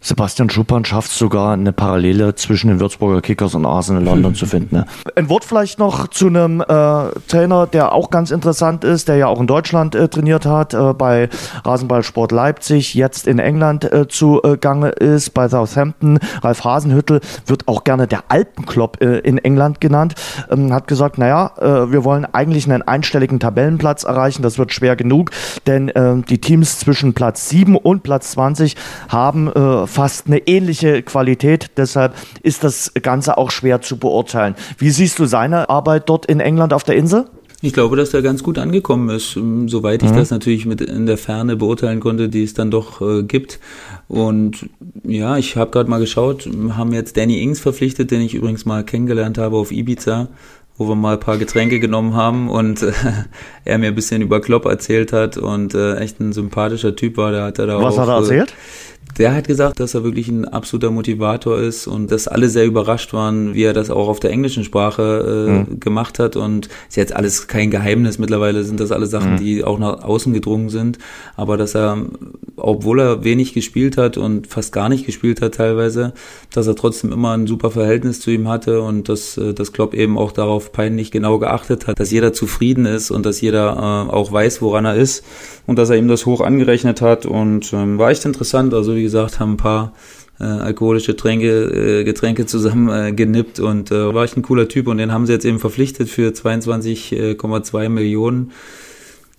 B: Sebastian Schuppan schafft sogar, eine Parallele zwischen den Würzburger Kickers und Arsenal London zu finden. Ne? Ein Wort vielleicht noch zu einem äh, Trainer, der auch ganz interessant ist, der ja auch in Deutschland äh, trainiert hat, äh, bei Rasenballsport Leipzig, jetzt in England äh, zugange ist, bei Southampton. Ralf Hasenhüttel wird auch gerne der Alpenklopp äh, in England genannt, ähm, hat gesagt, naja, äh, wir wollen eigentlich einen einstelligen Tabellenplatz erreichen, das wird schwer genug, denn die Teams zwischen Platz 7 und Platz 20 haben äh, fast eine ähnliche Qualität. Deshalb ist das Ganze auch schwer zu beurteilen. Wie siehst du seine Arbeit dort in England auf der Insel?
C: Ich glaube, dass der ganz gut angekommen ist, ähm, soweit ich mhm. das natürlich mit in der Ferne beurteilen konnte, die es dann doch äh, gibt. Und ja, ich habe gerade mal geschaut, haben jetzt Danny Ings verpflichtet, den ich übrigens mal kennengelernt habe auf Ibiza wo wir mal ein paar Getränke genommen haben und äh, (laughs) er mir ein bisschen über Klopp erzählt hat und äh, echt ein sympathischer Typ war. Der hat er da
B: Was
C: auch,
B: hat er erzählt?
C: Äh, der hat gesagt, dass er wirklich ein absoluter Motivator ist und dass alle sehr überrascht waren, wie er das auch auf der englischen Sprache äh, mhm. gemacht hat. Und ist jetzt alles kein Geheimnis. Mittlerweile sind das alle Sachen, mhm. die auch nach außen gedrungen sind. Aber dass er, obwohl er wenig gespielt hat und fast gar nicht gespielt hat teilweise, dass er trotzdem immer ein super Verhältnis zu ihm hatte und dass äh, das Klopp eben auch darauf peinlich genau geachtet hat, dass jeder zufrieden ist und dass jeder äh, auch weiß, woran er ist und dass er ihm das hoch angerechnet hat. Und ähm, war echt interessant. Also wie gesagt, haben ein paar äh, alkoholische Tränke, äh, Getränke zusammen äh, genippt und äh, war echt ein cooler Typ und den haben sie jetzt eben verpflichtet für 22,2 Millionen.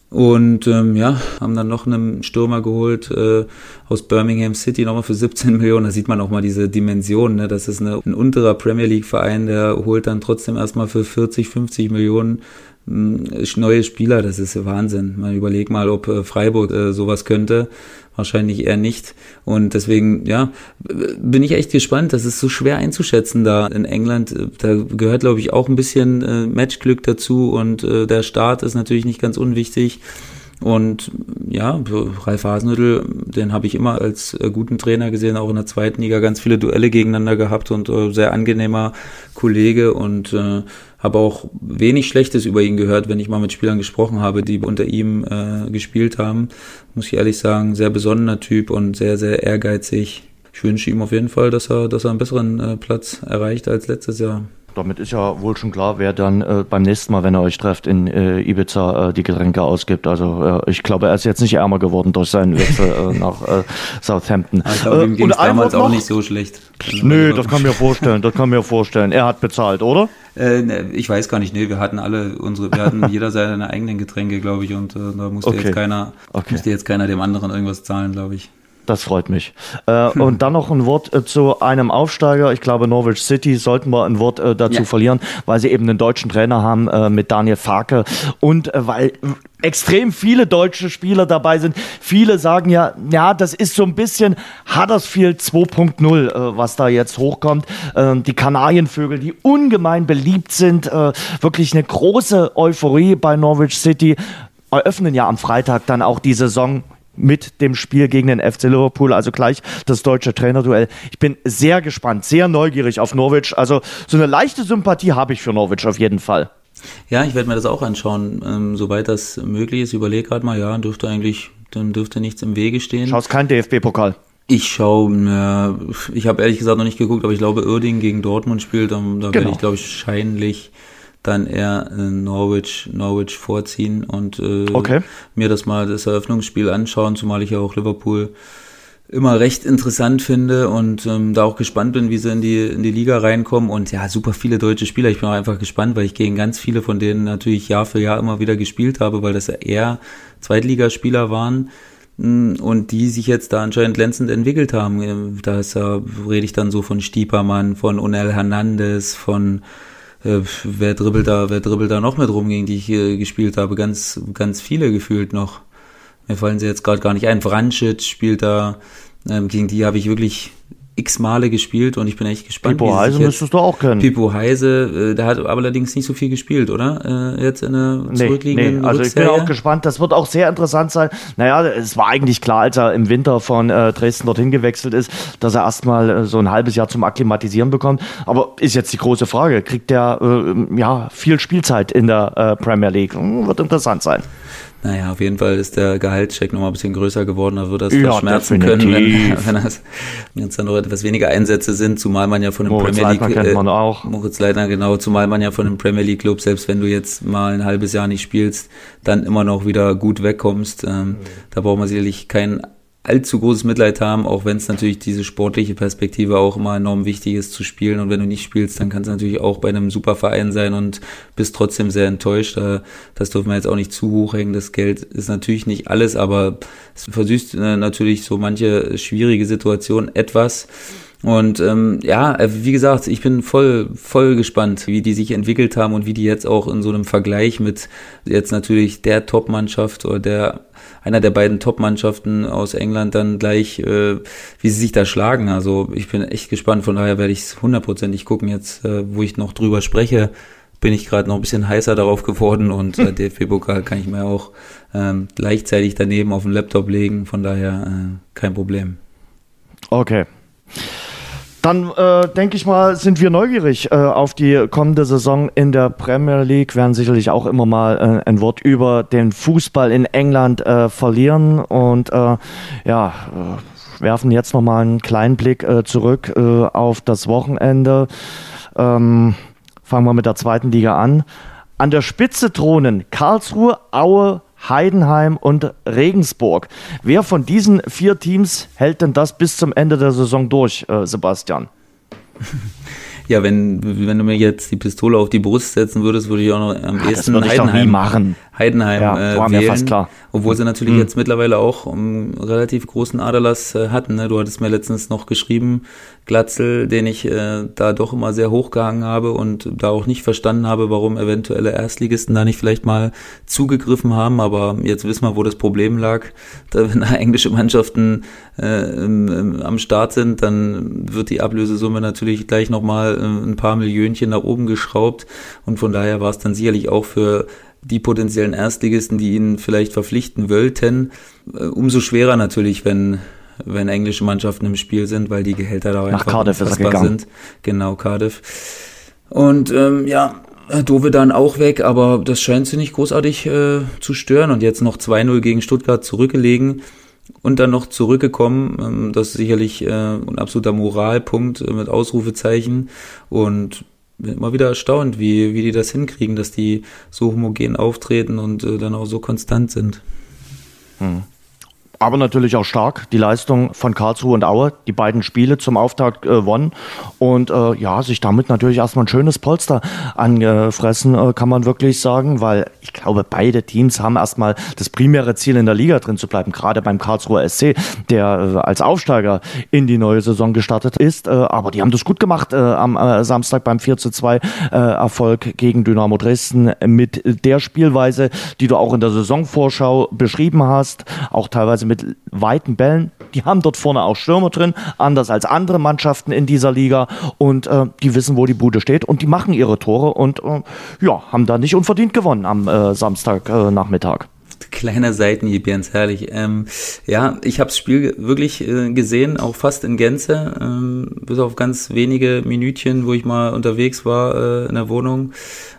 C: Und ähm, ja, haben dann noch einen Stürmer geholt äh, aus Birmingham City, nochmal für 17 (laughs) Millionen. Da sieht man auch mal diese Dimension. Ne? Das ist eine, ein unterer Premier League-Verein, der holt dann trotzdem erstmal für 40, 50 Millionen neue Spieler. Das ist Wahnsinn. Man überlegt mal, ob äh, Freiburg äh, sowas könnte wahrscheinlich eher nicht. Und deswegen, ja, bin ich echt gespannt. Das ist so schwer einzuschätzen da in England. Da gehört, glaube ich, auch ein bisschen äh, Matchglück dazu und äh, der Start ist natürlich nicht ganz unwichtig. Und ja, Ralf Hasenhüttl, den habe ich immer als äh, guten Trainer gesehen, auch in der zweiten Liga ganz viele Duelle gegeneinander gehabt und äh, sehr angenehmer Kollege und äh, habe auch wenig Schlechtes über ihn gehört, wenn ich mal mit Spielern gesprochen habe, die unter ihm äh, gespielt haben. Muss ich ehrlich sagen, sehr besonnener Typ und sehr, sehr ehrgeizig. Ich wünsche ihm auf jeden Fall, dass er, dass er einen besseren äh, Platz erreicht als letztes Jahr.
B: Damit ist ja wohl schon klar, wer dann äh, beim nächsten Mal, wenn er euch trefft, in äh, Ibiza äh, die Getränke ausgibt. Also äh, ich glaube, er ist jetzt nicht ärmer geworden durch seinen Wechsel äh, (laughs) nach äh, Southampton.
C: Aber ich glaube, ihm ging es damals auch nicht so schlecht.
B: Nö, das kann mir vorstellen. Das kann mir vorstellen. Er hat bezahlt, oder? (laughs)
C: Ne, ich weiß gar nicht, nee, wir hatten alle unsere, wir hatten jeder seine eigenen Getränke, glaube ich, und äh, da musste okay. jetzt keiner, okay. musste jetzt keiner dem anderen irgendwas zahlen, glaube ich.
B: Das freut mich. Äh, hm. Und dann noch ein Wort äh, zu einem Aufsteiger. Ich glaube, Norwich City sollten wir ein Wort äh, dazu ja. verlieren, weil sie eben einen deutschen Trainer haben äh, mit Daniel Farke und äh, weil extrem viele deutsche Spieler dabei sind. Viele sagen ja, ja, das ist so ein bisschen Huddersfield 2.0, äh, was da jetzt hochkommt. Ähm, die Kanarienvögel, die ungemein beliebt sind, wirklich eine große Euphorie bei Norwich City eröffnen ja am Freitag dann auch die Saison mit dem Spiel gegen den FC Liverpool, also gleich das deutsche Trainerduell. Ich bin sehr gespannt, sehr neugierig auf Norwich. Also so eine leichte Sympathie habe ich für Norwich auf jeden Fall.
C: Ja, ich werde mir das auch anschauen, ähm, soweit das möglich ist. Überlege gerade mal, ja, dürfte eigentlich, dann dürfte nichts im Wege stehen.
B: Schaust kein DFB-Pokal?
C: Ich schaue, ich habe ehrlich gesagt noch nicht geguckt, aber ich glaube, Uerdingen gegen Dortmund spielt. Da, da genau. werde ich, glaube ich, wahrscheinlich dann eher äh, Norwich, Norwich vorziehen und äh, okay. mir das mal das Eröffnungsspiel anschauen, zumal ich ja auch Liverpool immer recht interessant finde und ähm, da auch gespannt bin, wie sie in die, in die Liga reinkommen. Und ja, super viele deutsche Spieler. Ich bin auch einfach gespannt, weil ich gegen ganz viele von denen natürlich Jahr für Jahr immer wieder gespielt habe, weil das ja eher Zweitligaspieler waren mm, und die sich jetzt da anscheinend glänzend entwickelt haben. Da ist ja, rede ich dann so von Stiepermann, von Unel Hernandez, von äh, wer dribbelt da, wer dribbelt da noch mit rum, gegen die ich hier gespielt habe? Ganz, ganz viele gefühlt noch. Mir fallen sie jetzt gerade gar nicht ein. Vrancic spielt da, ähm, gegen die habe ich wirklich x Male gespielt und ich bin echt gespannt.
B: Pipo Heise müsstest du auch kennen.
C: Pipo Heise, äh, der hat allerdings nicht so viel gespielt, oder? Äh, jetzt in der zurückliegenden
B: nee, nee. Also ich bin auch gespannt. Das wird auch sehr interessant sein. Naja, es war eigentlich klar, als er im Winter von äh, Dresden dorthin gewechselt ist, dass er erstmal äh, so ein halbes Jahr zum Akklimatisieren bekommt. Aber ist jetzt die große Frage, kriegt der äh, ja viel Spielzeit in der äh, Premier League? Hm, wird interessant sein.
C: Naja, auf jeden Fall ist der Gehaltscheck noch mal ein bisschen größer geworden, da wird das ja, verschmerzen können, wenn, wenn, das, wenn es dann noch etwas weniger Einsätze sind, zumal man ja von einem
B: Moritz
C: Premier
B: Leitner League, kennt man auch.
C: Moritz Leitner, genau, zumal man ja von einem Premier League Club, selbst wenn du jetzt mal ein halbes Jahr nicht spielst, dann immer noch wieder gut wegkommst. Ähm, mhm. Da braucht man sicherlich keinen allzu großes Mitleid haben, auch wenn es natürlich diese sportliche Perspektive auch immer enorm wichtig ist zu spielen. Und wenn du nicht spielst, dann kann es natürlich auch bei einem super Verein sein und bist trotzdem sehr enttäuscht. Das dürfen wir jetzt auch nicht zu hoch hängen. Das Geld ist natürlich nicht alles, aber es versüßt äh, natürlich so manche schwierige Situation etwas. Und ähm, ja, äh, wie gesagt, ich bin voll, voll gespannt, wie die sich entwickelt haben und wie die jetzt auch in so einem Vergleich mit jetzt natürlich der Top-Mannschaft oder der einer der beiden Top-Mannschaften aus England dann gleich, äh, wie sie sich da schlagen. Also ich bin echt gespannt, von daher werde ich es hundertprozentig gucken jetzt, äh, wo ich noch drüber spreche bin ich gerade noch ein bisschen heißer darauf geworden und äh, (laughs) DFB-Pokal kann ich mir auch ähm, gleichzeitig daneben auf den Laptop legen, von daher äh, kein Problem.
B: Okay. Dann äh, denke ich mal, sind wir neugierig äh, auf die kommende Saison in der Premier League. Werden sicherlich auch immer mal äh, ein Wort über den Fußball in England äh, verlieren und äh, ja, äh, werfen jetzt noch mal einen kleinen Blick zurück auf das Wochenende. Ähm, fangen wir mit der zweiten Liga an. An der Spitze thronen Karlsruhe, Aue, Heidenheim und Regensburg. Wer von diesen vier Teams hält denn das bis zum Ende der Saison durch, äh, Sebastian? (laughs)
C: Ja, wenn, wenn du mir jetzt die Pistole auf die Brust setzen würdest, würde ich auch noch am
B: ja,
C: ehesten
B: das Heidenheim machen.
C: Heidenheim ja, äh, wählen,
B: fast klar.
C: obwohl sie natürlich mhm. jetzt mittlerweile auch einen relativ großen Aderlass äh, hatten. Ne? Du hattest mir letztens noch geschrieben, Glatzel, den ich äh, da doch immer sehr hochgehangen habe und da auch nicht verstanden habe, warum eventuelle Erstligisten da nicht vielleicht mal zugegriffen haben. Aber jetzt wissen wir, wo das Problem lag. (laughs) Da, wenn da englische Mannschaften äh, im, im, am Start sind, dann wird die Ablösesumme natürlich gleich nochmal äh, ein paar Millionchen nach oben geschraubt. Und von daher war es dann sicherlich auch für die potenziellen Erstligisten, die ihn vielleicht verpflichten wollten, äh, umso schwerer natürlich, wenn wenn englische Mannschaften im Spiel sind, weil die Gehälter da
B: Nach einfach Cardiff ist er gegangen. sind.
C: Genau, Cardiff. Und ähm, ja, Dove dann auch weg, aber das scheint sie nicht großartig äh, zu stören. Und jetzt noch 2-0 gegen Stuttgart zurückgelegen und dann noch zurückgekommen. Ähm, das ist sicherlich äh, ein absoluter Moralpunkt äh, mit Ausrufezeichen. Und bin immer wieder erstaunt, wie, wie die das hinkriegen, dass die so homogen auftreten und äh, dann auch so konstant sind.
B: Hm aber natürlich auch stark die Leistung von Karlsruhe und Aue, die beiden Spiele zum Auftakt äh, gewonnen. Und äh, ja, sich damit natürlich erstmal ein schönes Polster angefressen, äh, kann man wirklich sagen, weil ich glaube, beide Teams haben erstmal das primäre Ziel in der Liga drin zu bleiben, gerade beim Karlsruher SC, der äh, als Aufsteiger in die neue Saison gestartet ist, äh, aber die haben das gut gemacht äh, am äh, Samstag beim 4 zu 2 äh, Erfolg gegen Dynamo Dresden mit der Spielweise, die du auch in der Saisonvorschau beschrieben hast, auch teilweise mit weiten Bällen. Die haben dort vorne auch Stürmer drin, anders als andere Mannschaften in dieser Liga. Und äh, die wissen, wo die Bude steht und die machen ihre Tore und äh, ja, haben da nicht unverdient gewonnen am äh, Samstagnachmittag. Äh,
C: Kleiner Seitenhieb, Jens, herrlich. Ähm, ja, ich habe das Spiel wirklich äh, gesehen, auch fast in Gänze, ähm, bis auf ganz wenige Minütchen, wo ich mal unterwegs war äh, in der Wohnung.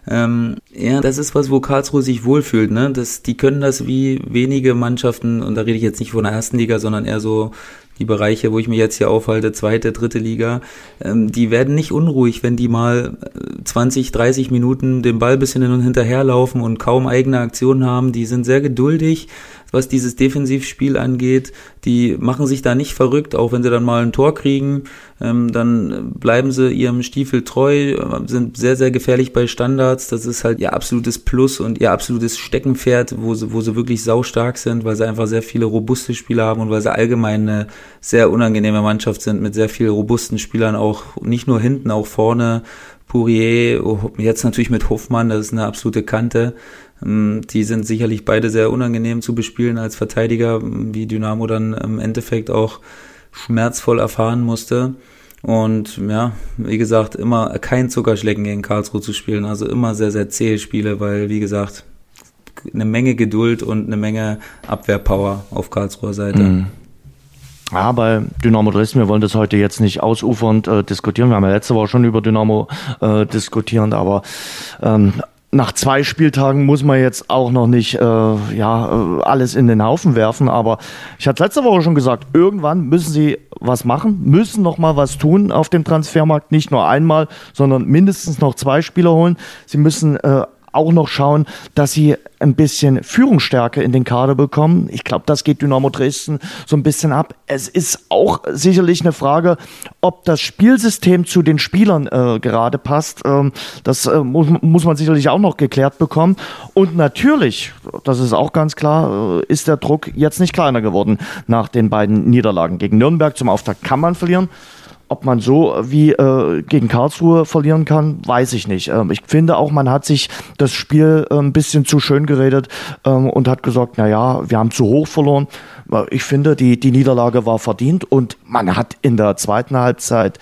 C: Ähm, ja, das ist was, wo Karlsruhe sich wohlfühlt. Ne? Das, die können das wie wenige Mannschaften, und da rede ich jetzt nicht von der ersten Liga, sondern eher so die Bereiche, wo ich mich jetzt hier aufhalte, zweite, dritte Liga, ähm, die werden nicht unruhig, wenn die mal 20, äh, 30 Minuten den Ball bisschen hin und hinterher laufen und kaum eigene Aktionen haben. Die sind sehr geduldig, was dieses Defensivspiel angeht. Die machen sich da nicht verrückt, auch wenn sie dann mal ein Tor kriegen, ähm, dann bleiben sie ihrem Stiefel treu, sind sehr, sehr gefährlich bei Standards. Das ist halt ihr absolutes Plus und ihr absolutes Steckenpferd, wo sie, wo sie wirklich saustark sind, weil sie einfach sehr viele robuste Spieler haben und weil sie allgemein eine sehr unangenehme Mannschaft sind mit sehr vielen robusten Spielern, auch nicht nur hinten, auch vorne. Pourier, jetzt natürlich mit Hofmann, das ist eine absolute Kante. Ähm, die sind sicherlich beide sehr unangenehm zu bespielen als Verteidiger, wie Dynamo dann im Endeffekt auch schmerzvoll erfahren musste. Und ja, wie gesagt, immer kein Zuckerschlecken gegen Karlsruhe zu spielen. Also immer sehr, sehr zähe Spiele, weil, wie gesagt, eine Menge Geduld und eine Menge Abwehrpower auf Karlsruher Seite. Mhm.
B: Ja, bei Dynamo Dresden, wir wollen das heute jetzt nicht ausufernd äh, diskutieren. Wir haben ja letzte Woche schon über Dynamo äh, diskutiert, aber ähm, nach zwei Spieltagen muss man jetzt auch noch nicht äh, ja, äh, alles in den Haufen werfen, aber ich hatte letzte Woche schon gesagt, irgendwann müssen sie was machen, müssen noch mal was tun auf dem Transfermarkt, nicht nur einmal, sondern mindestens noch zwei Spieler holen. Sie müssen äh, auch noch schauen, dass sie ein bisschen Führungsstärke in den Kader bekommen. Ich glaube, das geht Dynamo Dresden so ein bisschen ab. Es ist auch sicherlich eine Frage, ob das Spielsystem zu den Spielern äh, gerade passt. Ähm, das äh, muss, muss man sicherlich auch noch geklärt bekommen. Und natürlich, das ist auch ganz klar, äh, ist der Druck jetzt nicht kleiner geworden nach den beiden Niederlagen. Gegen Nürnberg zum Auftakt kann man verlieren. Ob man so wie äh, gegen Karlsruhe verlieren kann, weiß ich nicht. Ähm, ich finde auch, man hat sich das Spiel äh, ein bisschen zu schön geredet ähm, und hat gesagt, na ja, wir haben zu hoch verloren. Ich finde, die, die Niederlage war verdient und man hat in der zweiten Halbzeit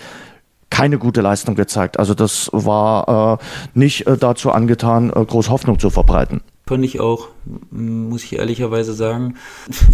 B: keine gute Leistung gezeigt. Also das war äh, nicht äh, dazu angetan, äh, groß Hoffnung zu verbreiten.
C: Fand ich auch, muss ich ehrlicherweise sagen.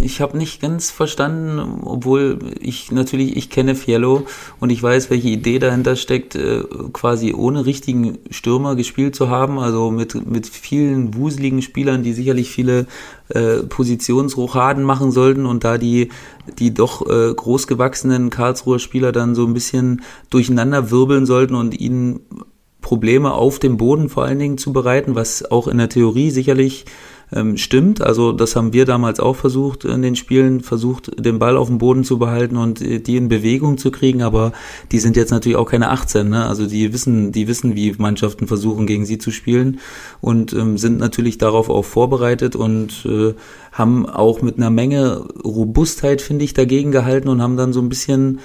C: Ich habe nicht ganz verstanden, obwohl ich natürlich, ich kenne Fiello und ich weiß, welche Idee dahinter steckt, äh, quasi ohne richtigen Stürmer gespielt zu haben, also mit, mit vielen wuseligen Spielern, die sicherlich viele äh, Positionsrochaden machen sollten und da die, die doch äh, großgewachsenen Karlsruher Spieler dann so ein bisschen durcheinander wirbeln sollten und ihnen Probleme auf dem Boden vor allen Dingen zu bereiten, was auch in der Theorie sicherlich ähm, stimmt. Also das haben wir damals auch versucht in den Spielen, versucht den Ball auf dem Boden zu behalten und äh, die in Bewegung zu kriegen, aber die sind jetzt natürlich auch keine 18, ne? Also die wissen, die wissen, wie Mannschaften versuchen, gegen sie zu spielen und ähm, sind natürlich darauf auch vorbereitet und äh, haben auch mit einer Menge Robustheit, finde ich, dagegen gehalten und haben dann so ein bisschen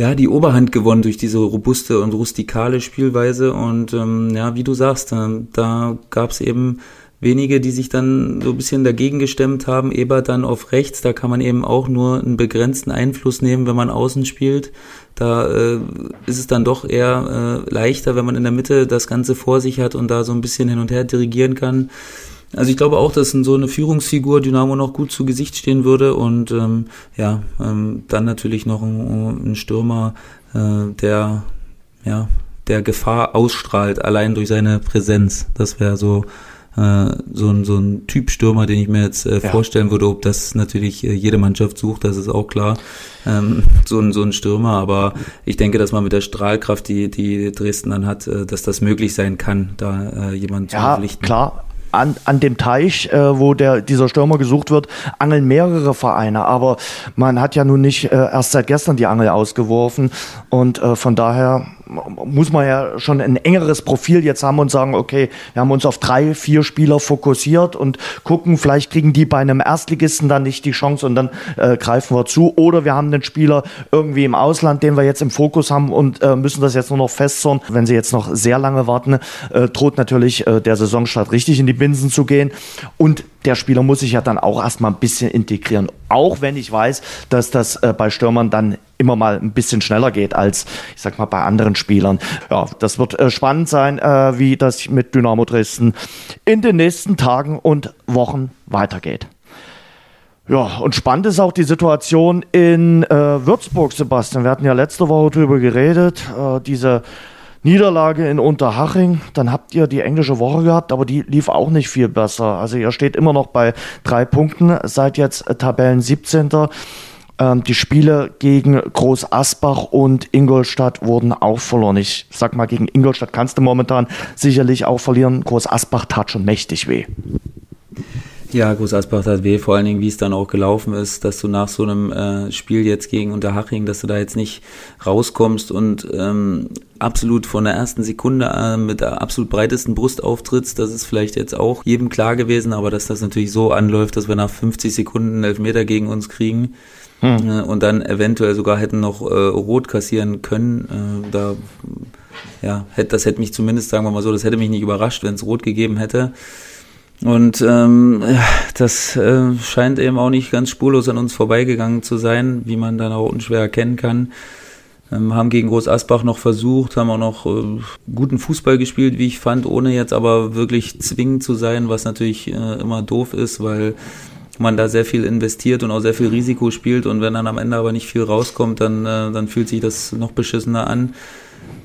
C: ja, die Oberhand gewonnen durch diese robuste und rustikale Spielweise. Und ähm, ja, wie du sagst, da, da gab es eben wenige, die sich dann so ein bisschen dagegen gestemmt haben. Ebert dann auf rechts, da kann man eben auch nur einen begrenzten Einfluss nehmen, wenn man außen spielt. Da äh, ist es dann doch eher äh, leichter, wenn man in der Mitte das Ganze vor sich hat und da so ein bisschen hin und her dirigieren kann. Also ich glaube auch, dass in so eine Führungsfigur Dynamo noch gut zu Gesicht stehen würde und ähm, ja, ähm, dann natürlich noch ein, ein Stürmer, äh, der ja, der Gefahr ausstrahlt, allein durch seine Präsenz. Das wäre so äh, so ein, so ein Typ Stürmer, den ich mir jetzt äh, ja. vorstellen würde, ob das natürlich äh, jede Mannschaft sucht, das ist auch klar. Ähm, (laughs) so, ein, so ein Stürmer, aber ich denke, dass man mit der Strahlkraft, die, die Dresden dann hat, äh, dass das möglich sein kann, da äh, jemanden
B: ja, zu verpflichten. Ja, klar an, an dem Teich, äh, wo der, dieser Stürmer gesucht wird, angeln mehrere Vereine. Aber man hat ja nun nicht äh, erst seit gestern die Angel ausgeworfen. Und äh, von daher muss man ja schon ein engeres Profil jetzt haben und sagen, okay, wir haben uns auf drei, vier Spieler fokussiert und gucken, vielleicht kriegen die bei einem Erstligisten dann nicht die Chance und dann äh, greifen wir zu. Oder wir haben einen Spieler irgendwie im Ausland, den wir jetzt im Fokus haben und äh, müssen das jetzt nur noch festzorn. Wenn sie jetzt noch sehr lange warten, äh, droht natürlich äh, der Saisonstart richtig in die Binsen zu gehen. Und der Spieler muss sich ja dann auch erstmal ein bisschen integrieren. Auch wenn ich weiß, dass das äh, bei Stürmern dann immer mal ein bisschen schneller geht als, ich sag mal, bei anderen Spielern. Ja, das wird äh, spannend sein, äh, wie das mit Dynamo Dresden in den nächsten Tagen und Wochen weitergeht. Ja, und spannend ist auch die Situation in äh, Würzburg, Sebastian. Wir hatten ja letzte Woche darüber geredet, äh, diese Niederlage in Unterhaching, dann habt ihr die englische Woche gehabt, aber die lief auch nicht viel besser. Also ihr steht immer noch bei drei Punkten, seid jetzt Tabellen 17. Ähm, die Spiele gegen Groß Asbach und Ingolstadt wurden auch verloren. Ich sag mal, gegen Ingolstadt kannst du momentan sicherlich auch verlieren. Groß Asbach tat schon mächtig weh.
C: Ja, Groß Asbach tat weh, vor allen Dingen, wie es dann auch gelaufen ist, dass du nach so einem äh, Spiel jetzt gegen Unterhaching, dass du da jetzt nicht rauskommst und ähm, absolut von der ersten Sekunde äh, mit der absolut breitesten Brust auftrittst. Das ist vielleicht jetzt auch jedem klar gewesen, aber dass das natürlich so anläuft, dass wir nach 50 Sekunden einen Elfmeter gegen uns kriegen, hm. Äh, und dann eventuell sogar hätten noch äh, rot kassieren können. Äh, da ja, hätte, das hätte mich zumindest, sagen wir mal so, das hätte mich nicht überrascht, wenn es rot gegeben hätte. Und ähm, das äh, scheint eben auch nicht ganz spurlos an uns vorbeigegangen zu sein, wie man dann auch unschwer erkennen kann. Ähm, haben gegen Groß Asbach noch versucht, haben auch noch äh, guten Fußball gespielt, wie ich fand, ohne jetzt aber wirklich zwingend zu sein, was natürlich äh, immer doof ist, weil man da sehr viel investiert und auch sehr viel Risiko spielt und wenn dann am Ende aber nicht viel rauskommt, dann, äh, dann fühlt sich das noch beschissener an.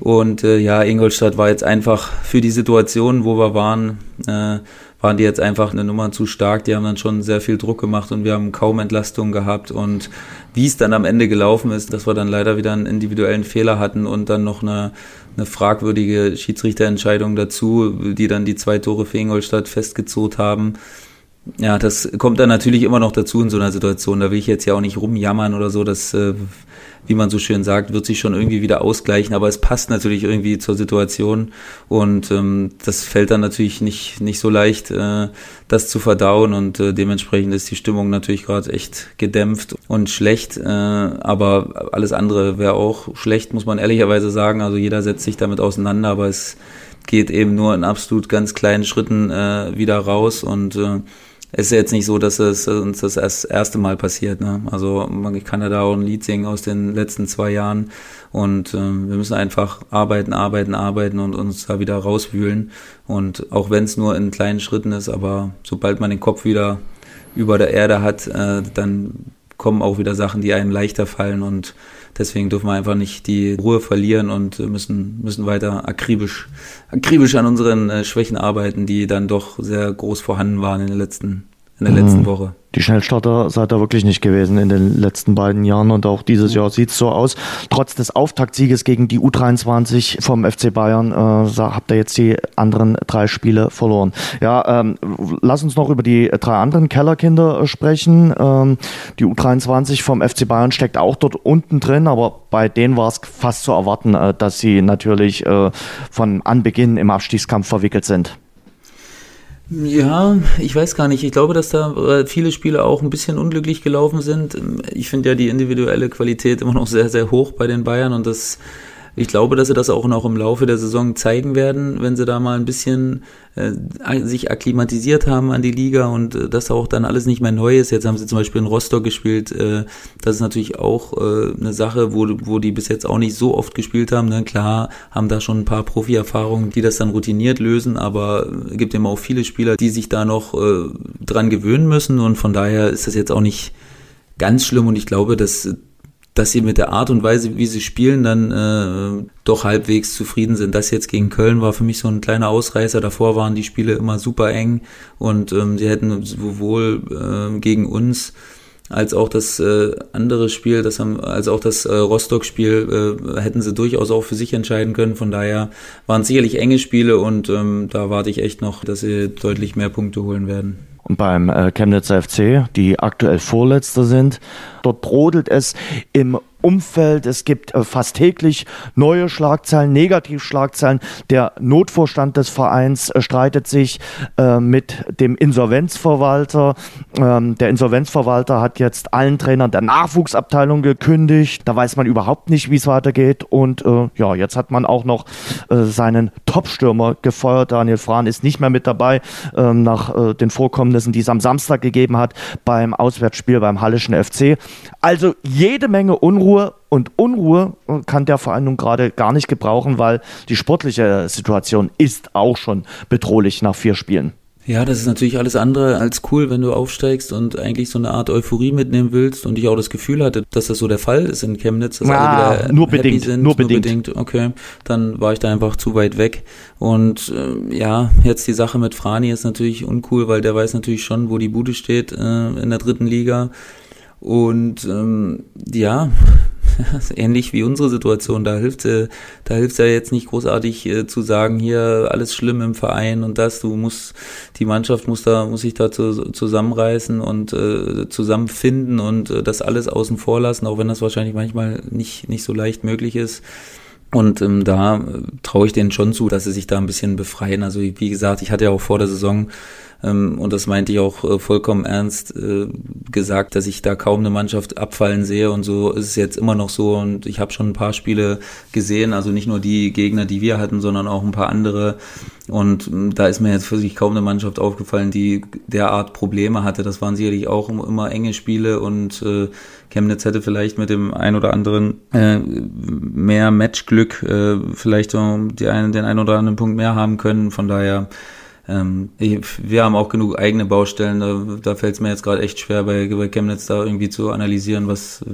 C: Und äh, ja, Ingolstadt war jetzt einfach für die Situation, wo wir waren, äh, waren die jetzt einfach eine Nummer zu stark. Die haben dann schon sehr viel Druck gemacht und wir haben kaum Entlastung gehabt. Und wie es dann am Ende gelaufen ist, dass wir dann leider wieder einen individuellen Fehler hatten und dann noch eine, eine fragwürdige Schiedsrichterentscheidung dazu, die dann die zwei Tore für Ingolstadt festgezogen haben. Ja, das kommt dann natürlich immer noch dazu in so einer Situation. Da will ich jetzt ja auch nicht rumjammern oder so. Das äh, wie man so schön sagt, wird sich schon irgendwie wieder ausgleichen, aber es passt natürlich irgendwie zur Situation. Und ähm, das fällt dann natürlich nicht, nicht so leicht, äh, das zu verdauen. Und äh, dementsprechend ist die Stimmung natürlich gerade echt gedämpft und schlecht, äh, aber alles andere wäre auch schlecht, muss man ehrlicherweise sagen, also jeder setzt sich damit auseinander, aber es geht eben nur in absolut ganz kleinen Schritten äh, wieder raus. Und äh, es ist jetzt nicht so, dass es uns das erst, erste Mal passiert. Ne? Also ich kann ja da auch ein Lied singen aus den letzten zwei Jahren und äh, wir müssen einfach arbeiten, arbeiten, arbeiten und uns da wieder rauswühlen. Und auch wenn es nur in kleinen Schritten ist, aber sobald man den Kopf wieder über der Erde hat, äh, dann kommen auch wieder Sachen, die einem leichter fallen und deswegen dürfen wir einfach nicht die Ruhe verlieren und müssen, müssen weiter akribisch, akribisch an unseren äh, Schwächen arbeiten, die dann doch sehr groß vorhanden waren in der letzten, in der letzten mhm. Woche
B: die Schnellstarter seid ihr wirklich nicht gewesen in den letzten beiden Jahren und auch dieses Jahr sieht es so aus. Trotz des Auftaktsieges gegen die U23 vom FC Bayern äh, habt ihr jetzt die anderen drei Spiele verloren. Ja, ähm, lass uns noch über die drei anderen Kellerkinder äh, sprechen. Ähm, die U23 vom FC Bayern steckt auch dort unten drin, aber bei denen war es fast zu erwarten, äh, dass sie natürlich äh, von Anbeginn im Abstiegskampf verwickelt sind.
C: Ja, ich weiß gar nicht. Ich glaube, dass da äh, viele Spiele auch ein bisschen unglücklich gelaufen sind. Ich finde ja die individuelle Qualität immer noch sehr, sehr hoch bei den Bayern und das ich glaube, dass sie das auch noch im Laufe der Saison zeigen werden, wenn sie da mal ein bisschen äh, sich akklimatisiert haben an die Liga und äh, das auch dann alles nicht mehr neu ist. Jetzt haben sie zum Beispiel in Rostock gespielt. Äh, das ist natürlich auch äh, eine Sache, wo, wo die bis jetzt auch nicht so oft gespielt haben. Ne? Klar haben da schon ein paar Profi-Erfahrungen, die das dann routiniert lösen, aber es gibt immer auch viele Spieler, die sich da noch äh, dran gewöhnen müssen und von daher ist das jetzt auch nicht ganz schlimm und ich glaube, dass dass sie mit der Art und Weise, wie sie spielen, dann äh, doch halbwegs zufrieden sind. Das jetzt gegen Köln war für mich so ein kleiner Ausreißer. Davor waren die Spiele immer super eng und ähm, sie hätten sowohl äh, gegen uns als auch das äh, andere Spiel, das haben, als auch das äh, Rostock-Spiel äh, hätten sie durchaus auch für sich entscheiden können. Von daher waren sicherlich enge Spiele und ähm, da warte ich echt noch, dass sie deutlich mehr Punkte holen werden.
B: Und beim äh, Chemnitzer FC, die aktuell Vorletzter sind, dort brodelt es im Umfeld. Es gibt äh, fast täglich neue Schlagzeilen, Negativschlagzeilen. Der Notvorstand des Vereins äh, streitet sich äh, mit dem Insolvenzverwalter. Ähm, der Insolvenzverwalter hat jetzt allen Trainern der Nachwuchsabteilung gekündigt. Da weiß man überhaupt nicht, wie es weitergeht. Und ja, jetzt hat man auch noch seinen Topstürmer gefeuert. Daniel Frahn ist nicht mehr mit dabei ähm, nach den Vorkommnissen, die es am Samstag gegeben hat beim Auswärtsspiel beim Hallischen FC. Also jede Menge Unruhe Ruhe und Unruhe kann der Verein nun gerade gar nicht gebrauchen, weil die sportliche Situation ist auch schon bedrohlich nach vier Spielen.
C: Ja, das ist natürlich alles andere als cool, wenn du aufsteigst und eigentlich so eine Art Euphorie mitnehmen willst und ich auch das Gefühl hatte, dass das so der Fall ist in Chemnitz, dass
B: ja, alle wieder nur bedingt,
C: sind,
B: nur, nur bedingt. bedingt.
C: Okay, dann war ich da einfach zu weit weg und äh, ja, jetzt die Sache mit Frani ist natürlich uncool, weil der weiß natürlich schon, wo die Bude steht äh, in der dritten Liga und ähm, ja, (laughs) ähnlich wie unsere Situation. Da hilft äh, da hilft ja jetzt nicht großartig äh, zu sagen, hier alles schlimm im Verein und das. Du musst, die Mannschaft muss da, muss sich da zu, zusammenreißen und äh, zusammenfinden und äh, das alles außen vor lassen, auch wenn das wahrscheinlich manchmal nicht, nicht so leicht möglich ist. Und ähm, da äh, traue ich denen schon zu, dass sie sich da ein bisschen befreien. Also wie gesagt, ich hatte ja auch vor der Saison und das meinte ich auch äh, vollkommen ernst äh, gesagt, dass ich da kaum eine Mannschaft abfallen sehe. Und so ist es jetzt immer noch so. Und ich habe schon ein paar Spiele gesehen, also nicht nur die Gegner, die wir hatten, sondern auch ein paar andere. Und ähm, da ist mir jetzt für sich kaum eine Mannschaft aufgefallen, die derart Probleme hatte. Das waren sicherlich auch immer enge Spiele. Und äh, Chemnitz hätte vielleicht mit dem ein oder anderen äh, mehr Matchglück äh, vielleicht so einen, den einen oder anderen Punkt mehr haben können. Von daher ähm, wir haben auch genug eigene Baustellen, da, da fällt es mir jetzt gerade echt schwer, bei, bei Chemnitz da irgendwie zu analysieren, was,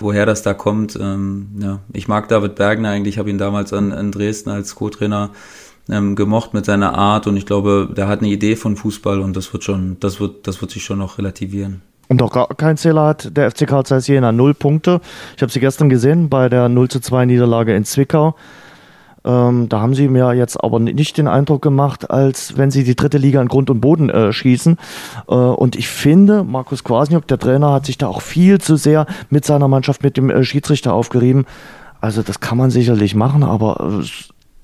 C: woher das da kommt. Ähm, ja. Ich mag David Bergner eigentlich, habe ihn damals an, in Dresden als Co-Trainer ähm, gemocht mit seiner Art und ich glaube, der hat eine Idee von Fußball und das wird schon, das wird, das wird sich schon noch relativieren.
B: Und auch gar kein Zähler hat der FC Karl Zeiss Jena. Null Punkte. Ich habe sie gestern gesehen bei der 0 zu 2 Niederlage in Zwickau. Ähm, da haben sie mir jetzt aber nicht den Eindruck gemacht, als wenn sie die dritte Liga in Grund und Boden äh, schießen. Äh, und ich finde, Markus Kwasniok, der Trainer, hat sich da auch viel zu sehr mit seiner Mannschaft, mit dem äh, Schiedsrichter aufgerieben. Also das kann man sicherlich machen, aber äh,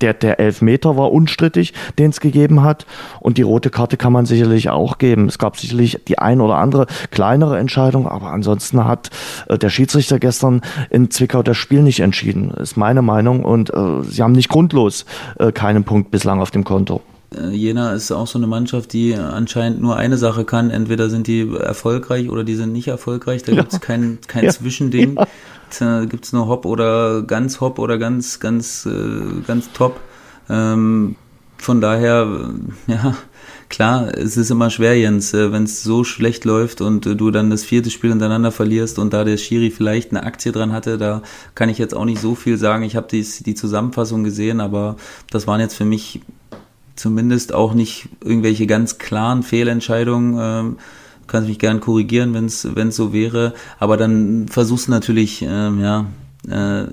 B: der, der Elfmeter war unstrittig, den es gegeben hat. Und die rote Karte kann man sicherlich auch geben. Es gab sicherlich die ein oder andere kleinere Entscheidung, aber ansonsten hat äh, der Schiedsrichter gestern in Zwickau das Spiel nicht entschieden. Ist meine Meinung. Und äh, sie haben nicht grundlos äh, keinen Punkt bislang auf dem Konto.
C: Äh, Jena ist auch so eine Mannschaft, die anscheinend nur eine Sache kann. Entweder sind die erfolgreich oder die sind nicht erfolgreich. Da gibt es kein, kein ja. Zwischending. Ja. Da gibt es nur Hop oder ganz Hop oder ganz, ganz, äh, ganz Top. Ähm, von daher, äh, (laughs) ja, klar, es ist immer schwer, Jens, wenn es so schlecht läuft und du dann das vierte Spiel hintereinander verlierst und da der Schiri vielleicht eine Aktie dran hatte, da kann ich jetzt auch nicht so viel sagen. Ich habe die, die Zusammenfassung gesehen, aber das waren jetzt für mich zumindest auch nicht irgendwelche ganz klaren Fehlentscheidungen. Ähm, kannst mich gern korrigieren, wenn es so wäre. Aber dann versuchst du natürlich, ähm, ja, äh,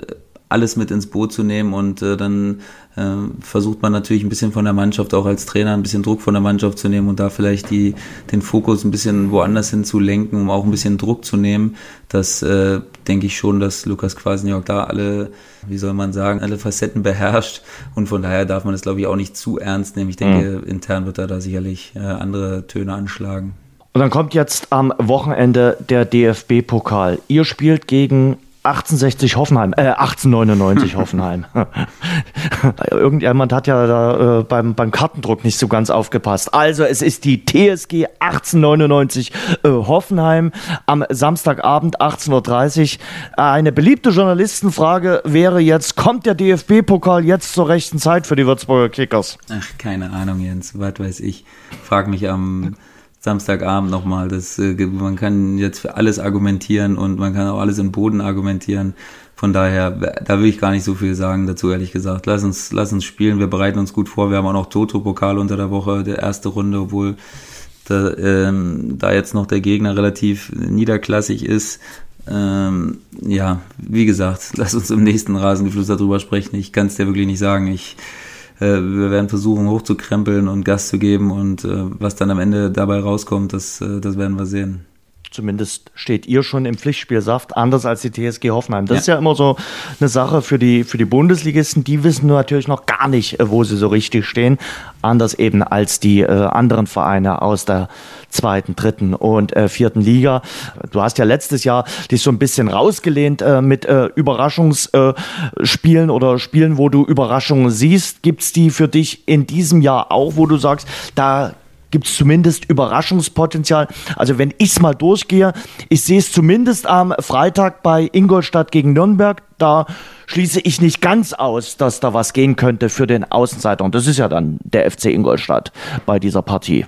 C: alles mit ins Boot zu nehmen und äh, dann versucht man natürlich ein bisschen von der Mannschaft auch als Trainer ein bisschen Druck von der Mannschaft zu nehmen und da vielleicht die, den Fokus ein bisschen woanders hin zu lenken, um auch ein bisschen Druck zu nehmen. Das äh, denke ich schon, dass Lukas Kwasniok da alle, wie soll man sagen, alle Facetten beherrscht und von daher darf man das glaube ich auch nicht zu ernst nehmen. Ich denke, mhm. intern wird er da sicherlich äh, andere Töne anschlagen.
B: Und dann kommt jetzt am Wochenende der DFB-Pokal. Ihr spielt gegen 1860 Hoffenheim, äh, 1899 (laughs) Hoffenheim. (laughs) Irgendjemand hat ja da äh, beim, beim Kartendruck nicht so ganz aufgepasst. Also es ist die TSG 1899 äh, Hoffenheim am Samstagabend 18.30 Uhr. Eine beliebte Journalistenfrage wäre jetzt, kommt der DFB-Pokal jetzt zur rechten Zeit für die Würzburger Kickers?
C: Ach, keine Ahnung, Jens, was weiß ich. Frag mich am... Samstagabend nochmal. Das, äh, man kann jetzt für alles argumentieren und man kann auch alles im Boden argumentieren. Von daher, da will ich gar nicht so viel sagen dazu, ehrlich gesagt. Lass uns, lass uns spielen. Wir bereiten uns gut vor. Wir haben auch noch Toto-Pokal unter der Woche, der erste Runde, obwohl da, ähm, da jetzt noch der Gegner relativ niederklassig ist. Ähm, ja, wie gesagt, (laughs) lass uns im nächsten Rasengeflüster darüber sprechen. Ich kann es dir wirklich nicht sagen. Ich wir werden versuchen hochzukrempeln und Gas zu geben und äh, was dann am Ende dabei rauskommt, das, äh, das werden wir sehen.
B: Zumindest steht ihr schon im Pflichtspielsaft, anders als die TSG Hoffenheim. Das ja. ist ja immer so eine Sache für die, für die Bundesligisten. Die wissen natürlich noch gar nicht, wo sie so richtig stehen. Anders eben als die äh, anderen Vereine aus der zweiten, dritten und äh, vierten Liga. Du hast ja letztes Jahr dich so ein bisschen rausgelehnt äh, mit äh, Überraschungsspielen oder Spielen, wo du Überraschungen siehst. Gibt es die für dich in diesem Jahr auch, wo du sagst, da gibt es zumindest Überraschungspotenzial. Also wenn ich es mal durchgehe, ich sehe es zumindest am Freitag bei Ingolstadt gegen Nürnberg. Da schließe ich nicht ganz aus, dass da was gehen könnte für den Außenseiter. Und das ist ja dann der FC Ingolstadt bei dieser Partie.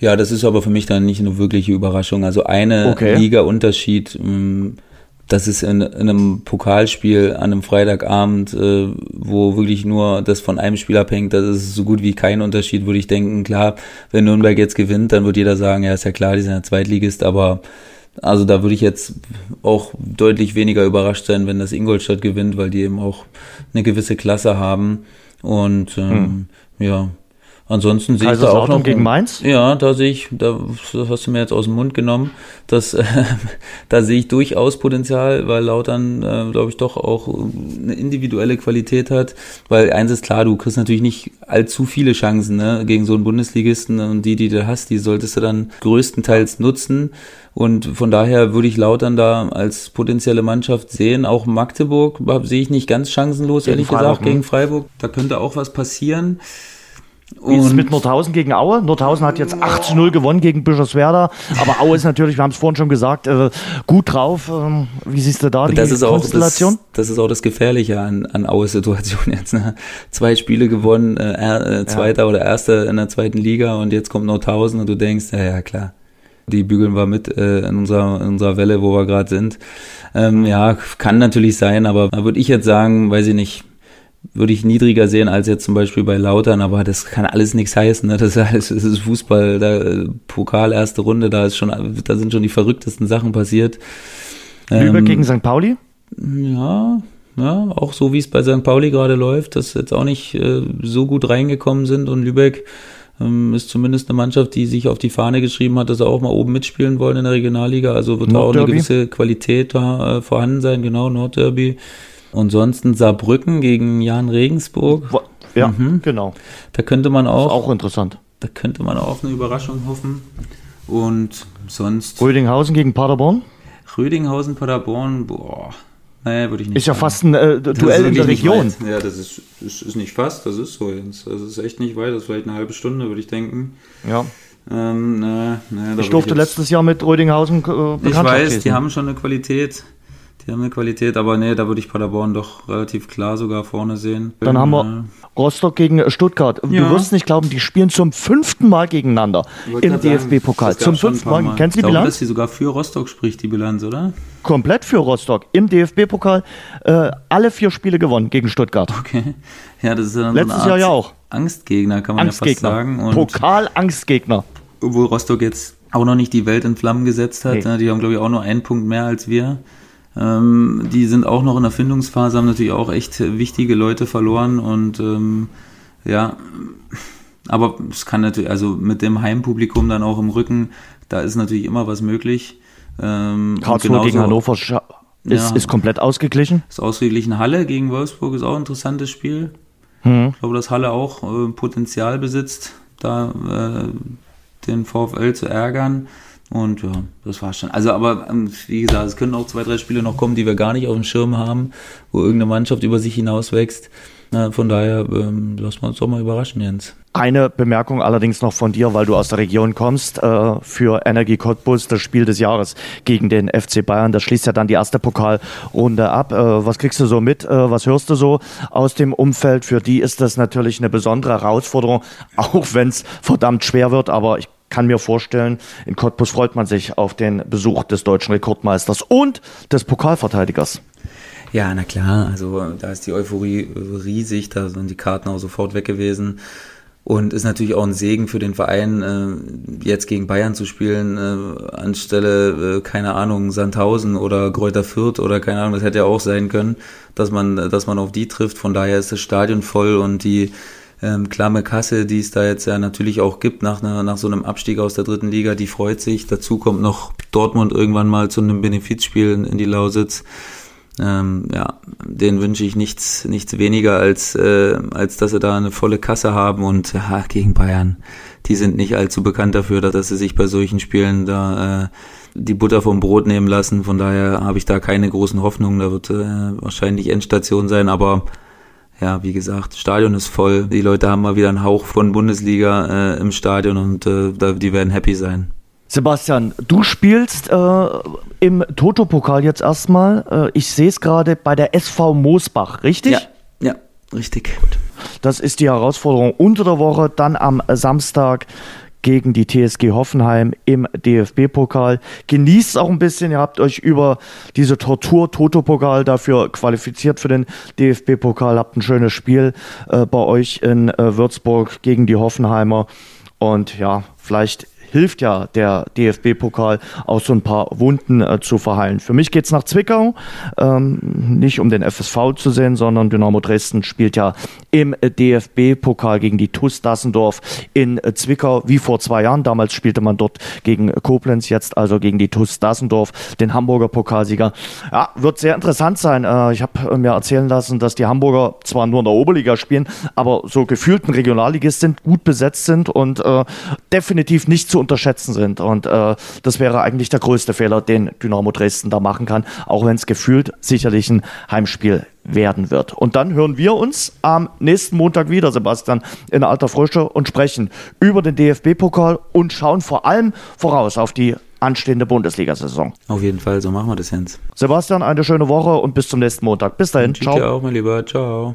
C: Ja, das ist aber für mich dann nicht eine wirkliche Überraschung. Also eine okay. Liga-Unterschied. Ähm, das ist in, in, einem Pokalspiel an einem Freitagabend, äh, wo wirklich nur das von einem Spiel abhängt, das ist so gut wie kein Unterschied, würde ich denken. Klar, wenn Nürnberg jetzt gewinnt, dann wird jeder sagen, ja, ist ja klar, die sind ja Zweitligist, aber also da würde ich jetzt auch deutlich weniger überrascht sein, wenn das Ingolstadt gewinnt, weil die eben auch eine gewisse Klasse haben. Und ähm, hm. ja, Ansonsten sehe ich da auch noch
B: gegen Mainz.
C: Ja, da sehe ich, da das hast du mir jetzt aus dem Mund genommen. Das, äh, (laughs) da sehe ich durchaus Potenzial, weil Lautern, äh, glaube ich, doch auch eine individuelle Qualität hat. Weil eins ist klar, du kriegst natürlich nicht allzu viele Chancen ne, gegen so einen Bundesligisten und die, die du hast, die solltest du dann größtenteils nutzen. Und von daher würde ich Lautern da als potenzielle Mannschaft sehen. Auch Magdeburg sehe ich nicht ganz chancenlos, gegen ehrlich Freiburg, gesagt, gegen Freiburg. Da könnte auch was passieren.
B: Wie ist es mit Nordhausen gegen Aue? Nordhausen hat jetzt 8 zu 0 gewonnen gegen Bischofswerda. Aber Aue ist natürlich, wir haben es vorhin schon gesagt, äh, gut drauf. Ähm, wie siehst du da
C: die das ist Konstellation? Auch das, das, ist auch das Gefährliche an, an Aues Situation jetzt. Ne? Zwei Spiele gewonnen, äh, äh, Zweiter ja. oder Erster in der zweiten Liga und jetzt kommt Nordhausen und du denkst, ja, ja klar. Die bügeln wir mit äh, in, unserer, in unserer Welle, wo wir gerade sind. Ähm, ja, kann natürlich sein, aber da würde ich jetzt sagen, weiß ich nicht, würde ich niedriger sehen als jetzt zum Beispiel bei Lautern, aber das kann alles nichts heißen. Ne? Das, ist alles, das ist Fußball, da, Pokal, erste Runde, da ist schon, da sind schon die verrücktesten Sachen passiert.
B: Lübeck ähm, gegen St. Pauli?
C: Ja, ja, auch so wie es bei St. Pauli gerade läuft, dass jetzt auch nicht äh, so gut reingekommen sind und Lübeck ähm, ist zumindest eine Mannschaft, die sich auf die Fahne geschrieben hat, dass sie auch mal oben mitspielen wollen in der Regionalliga. Also wird da auch eine gewisse Qualität da äh, vorhanden sein, genau, Nordderby. Ansonsten Saarbrücken gegen Jan Regensburg.
B: Ja, mhm. genau.
C: Da könnte man auch.
B: auch interessant.
C: Da könnte man auch eine Überraschung hoffen. Und sonst.
B: Rödinghausen gegen Paderborn?
C: Rödinghausen, Paderborn, boah. Naja, würde ich nicht.
B: Ist ja fast ein äh, Duell in der Region.
C: Ja, das ist, ist, ist, nicht fast, das ist so jetzt. Das ist echt nicht weit, das ist vielleicht eine halbe Stunde, würde ich denken.
B: Ja.
C: Ähm, na, na,
B: ich durfte ich letztes Jahr mit Rödinghausen äh,
C: Ich weiß, die haben schon eine Qualität. Die haben eine Qualität, aber nee, da würde ich Paderborn doch relativ klar sogar vorne sehen.
B: Dann haben wir Rostock gegen Stuttgart. Ja. Du wirst nicht glauben, die spielen zum fünften Mal gegeneinander im DFB-Pokal. Zum fünften Mal.
C: Mal.
B: Kennst du die
C: Bilanz?
B: dass
C: sie sogar für Rostock spricht, die Bilanz, oder?
B: Komplett für Rostock. Im DFB-Pokal äh, alle vier Spiele gewonnen gegen Stuttgart.
C: Okay. Ja, das ist ja dann
B: Letztes so Jahr ja auch.
C: Angstgegner, kann man Angstgegner. ja fast
B: sagen. Pokal-Angstgegner.
C: Obwohl Rostock jetzt auch noch nicht die Welt in Flammen gesetzt hat. Nee. Die haben, glaube ich, auch nur einen Punkt mehr als wir. Ähm, die sind auch noch in der Findungsphase, haben natürlich auch echt wichtige Leute verloren und ähm, ja, aber es kann natürlich, also mit dem Heimpublikum dann auch im Rücken, da ist natürlich immer was möglich.
B: Ähm, Karlsruhe gegen Hannover ist, ja, ist komplett ausgeglichen.
C: Ist ausgeglichen. Halle gegen Wolfsburg ist auch ein interessantes Spiel. Hm. Ich glaube, dass Halle auch äh, Potenzial besitzt, da äh, den VfL zu ärgern. Und ja, das war's schon. Also, aber ähm, wie gesagt, es können auch zwei, drei Spiele noch kommen, die wir gar nicht auf dem Schirm haben, wo irgendeine Mannschaft über sich hinaus wächst. von daher ähm, lassen wir uns doch mal überraschen, Jens.
B: Eine Bemerkung allerdings noch von dir, weil du aus der Region kommst, äh, für Energie Cottbus das Spiel des Jahres gegen den FC Bayern. Das schließt ja dann die erste Pokalrunde ab. Äh, was kriegst du so mit? Äh, was hörst du so aus dem Umfeld? Für die ist das natürlich eine besondere Herausforderung, (laughs) auch wenn es verdammt schwer wird. Aber ich kann mir vorstellen, in Cottbus freut man sich auf den Besuch des deutschen Rekordmeisters und des Pokalverteidigers.
C: Ja, na klar, also da ist die Euphorie riesig, da sind die Karten auch sofort weg gewesen. Und ist natürlich auch ein Segen für den Verein, äh, jetzt gegen Bayern zu spielen, äh, anstelle, äh, keine Ahnung, Sandhausen oder Kräuter Fürth oder keine Ahnung, das hätte ja auch sein können, dass man, dass man auf die trifft. Von daher ist das Stadion voll und die ähm, klamme Kasse, die es da jetzt ja natürlich auch gibt nach, einer, nach so einem Abstieg aus der dritten Liga, die freut sich. Dazu kommt noch Dortmund irgendwann mal zu einem Benefizspiel in, in die Lausitz. Ähm, ja, denen wünsche ich nichts, nichts weniger als, äh, als dass sie da eine volle Kasse haben und ja, gegen Bayern, die sind nicht allzu bekannt dafür, dass sie sich bei solchen Spielen da äh, die Butter vom Brot nehmen lassen. Von daher habe ich da keine großen Hoffnungen. Da wird äh, wahrscheinlich Endstation sein, aber ja, wie gesagt, Stadion ist voll. Die Leute haben mal wieder einen Hauch von Bundesliga äh, im Stadion und äh, die werden happy sein.
B: Sebastian, du spielst äh, im Toto-Pokal jetzt erstmal. Äh, ich sehe es gerade bei der SV Moosbach, richtig?
C: Ja, ja richtig.
B: Gut. Das ist die Herausforderung unter der Woche, dann am Samstag gegen die TSG Hoffenheim im DFB-Pokal. Genießt auch ein bisschen. Ihr habt euch über diese Tortur-Toto-Pokal dafür qualifiziert für den DFB-Pokal. Habt ein schönes Spiel äh, bei euch in äh, Würzburg gegen die Hoffenheimer. Und ja, vielleicht hilft ja der DFB-Pokal auch so ein paar Wunden äh, zu verheilen. Für mich geht es nach Zwickau, ähm, nicht um den FSV zu sehen, sondern Dynamo Dresden spielt ja im äh, DFB-Pokal gegen die TuS Dassendorf in äh, Zwickau, wie vor zwei Jahren. Damals spielte man dort gegen Koblenz, jetzt also gegen die TuS Dassendorf, den Hamburger Pokalsieger. Ja, wird sehr interessant sein. Äh, ich habe mir erzählen lassen, dass die Hamburger zwar nur in der Oberliga spielen, aber so gefühlten Regionalligist sind, gut besetzt sind und äh, definitiv nicht zu unterschätzen sind. Und äh, das wäre eigentlich der größte Fehler, den Dynamo Dresden da machen kann, auch wenn es gefühlt sicherlich ein Heimspiel werden wird. Und dann hören wir uns am nächsten Montag wieder, Sebastian, in Alter Frische und sprechen über den DFB-Pokal und schauen vor allem voraus auf die anstehende Bundesliga-Saison.
C: Auf jeden Fall, so machen wir das, Jens.
B: Sebastian, eine schöne Woche und bis zum nächsten Montag. Bis dahin,
C: ciao. Dir auch, mein Lieber. Ciao.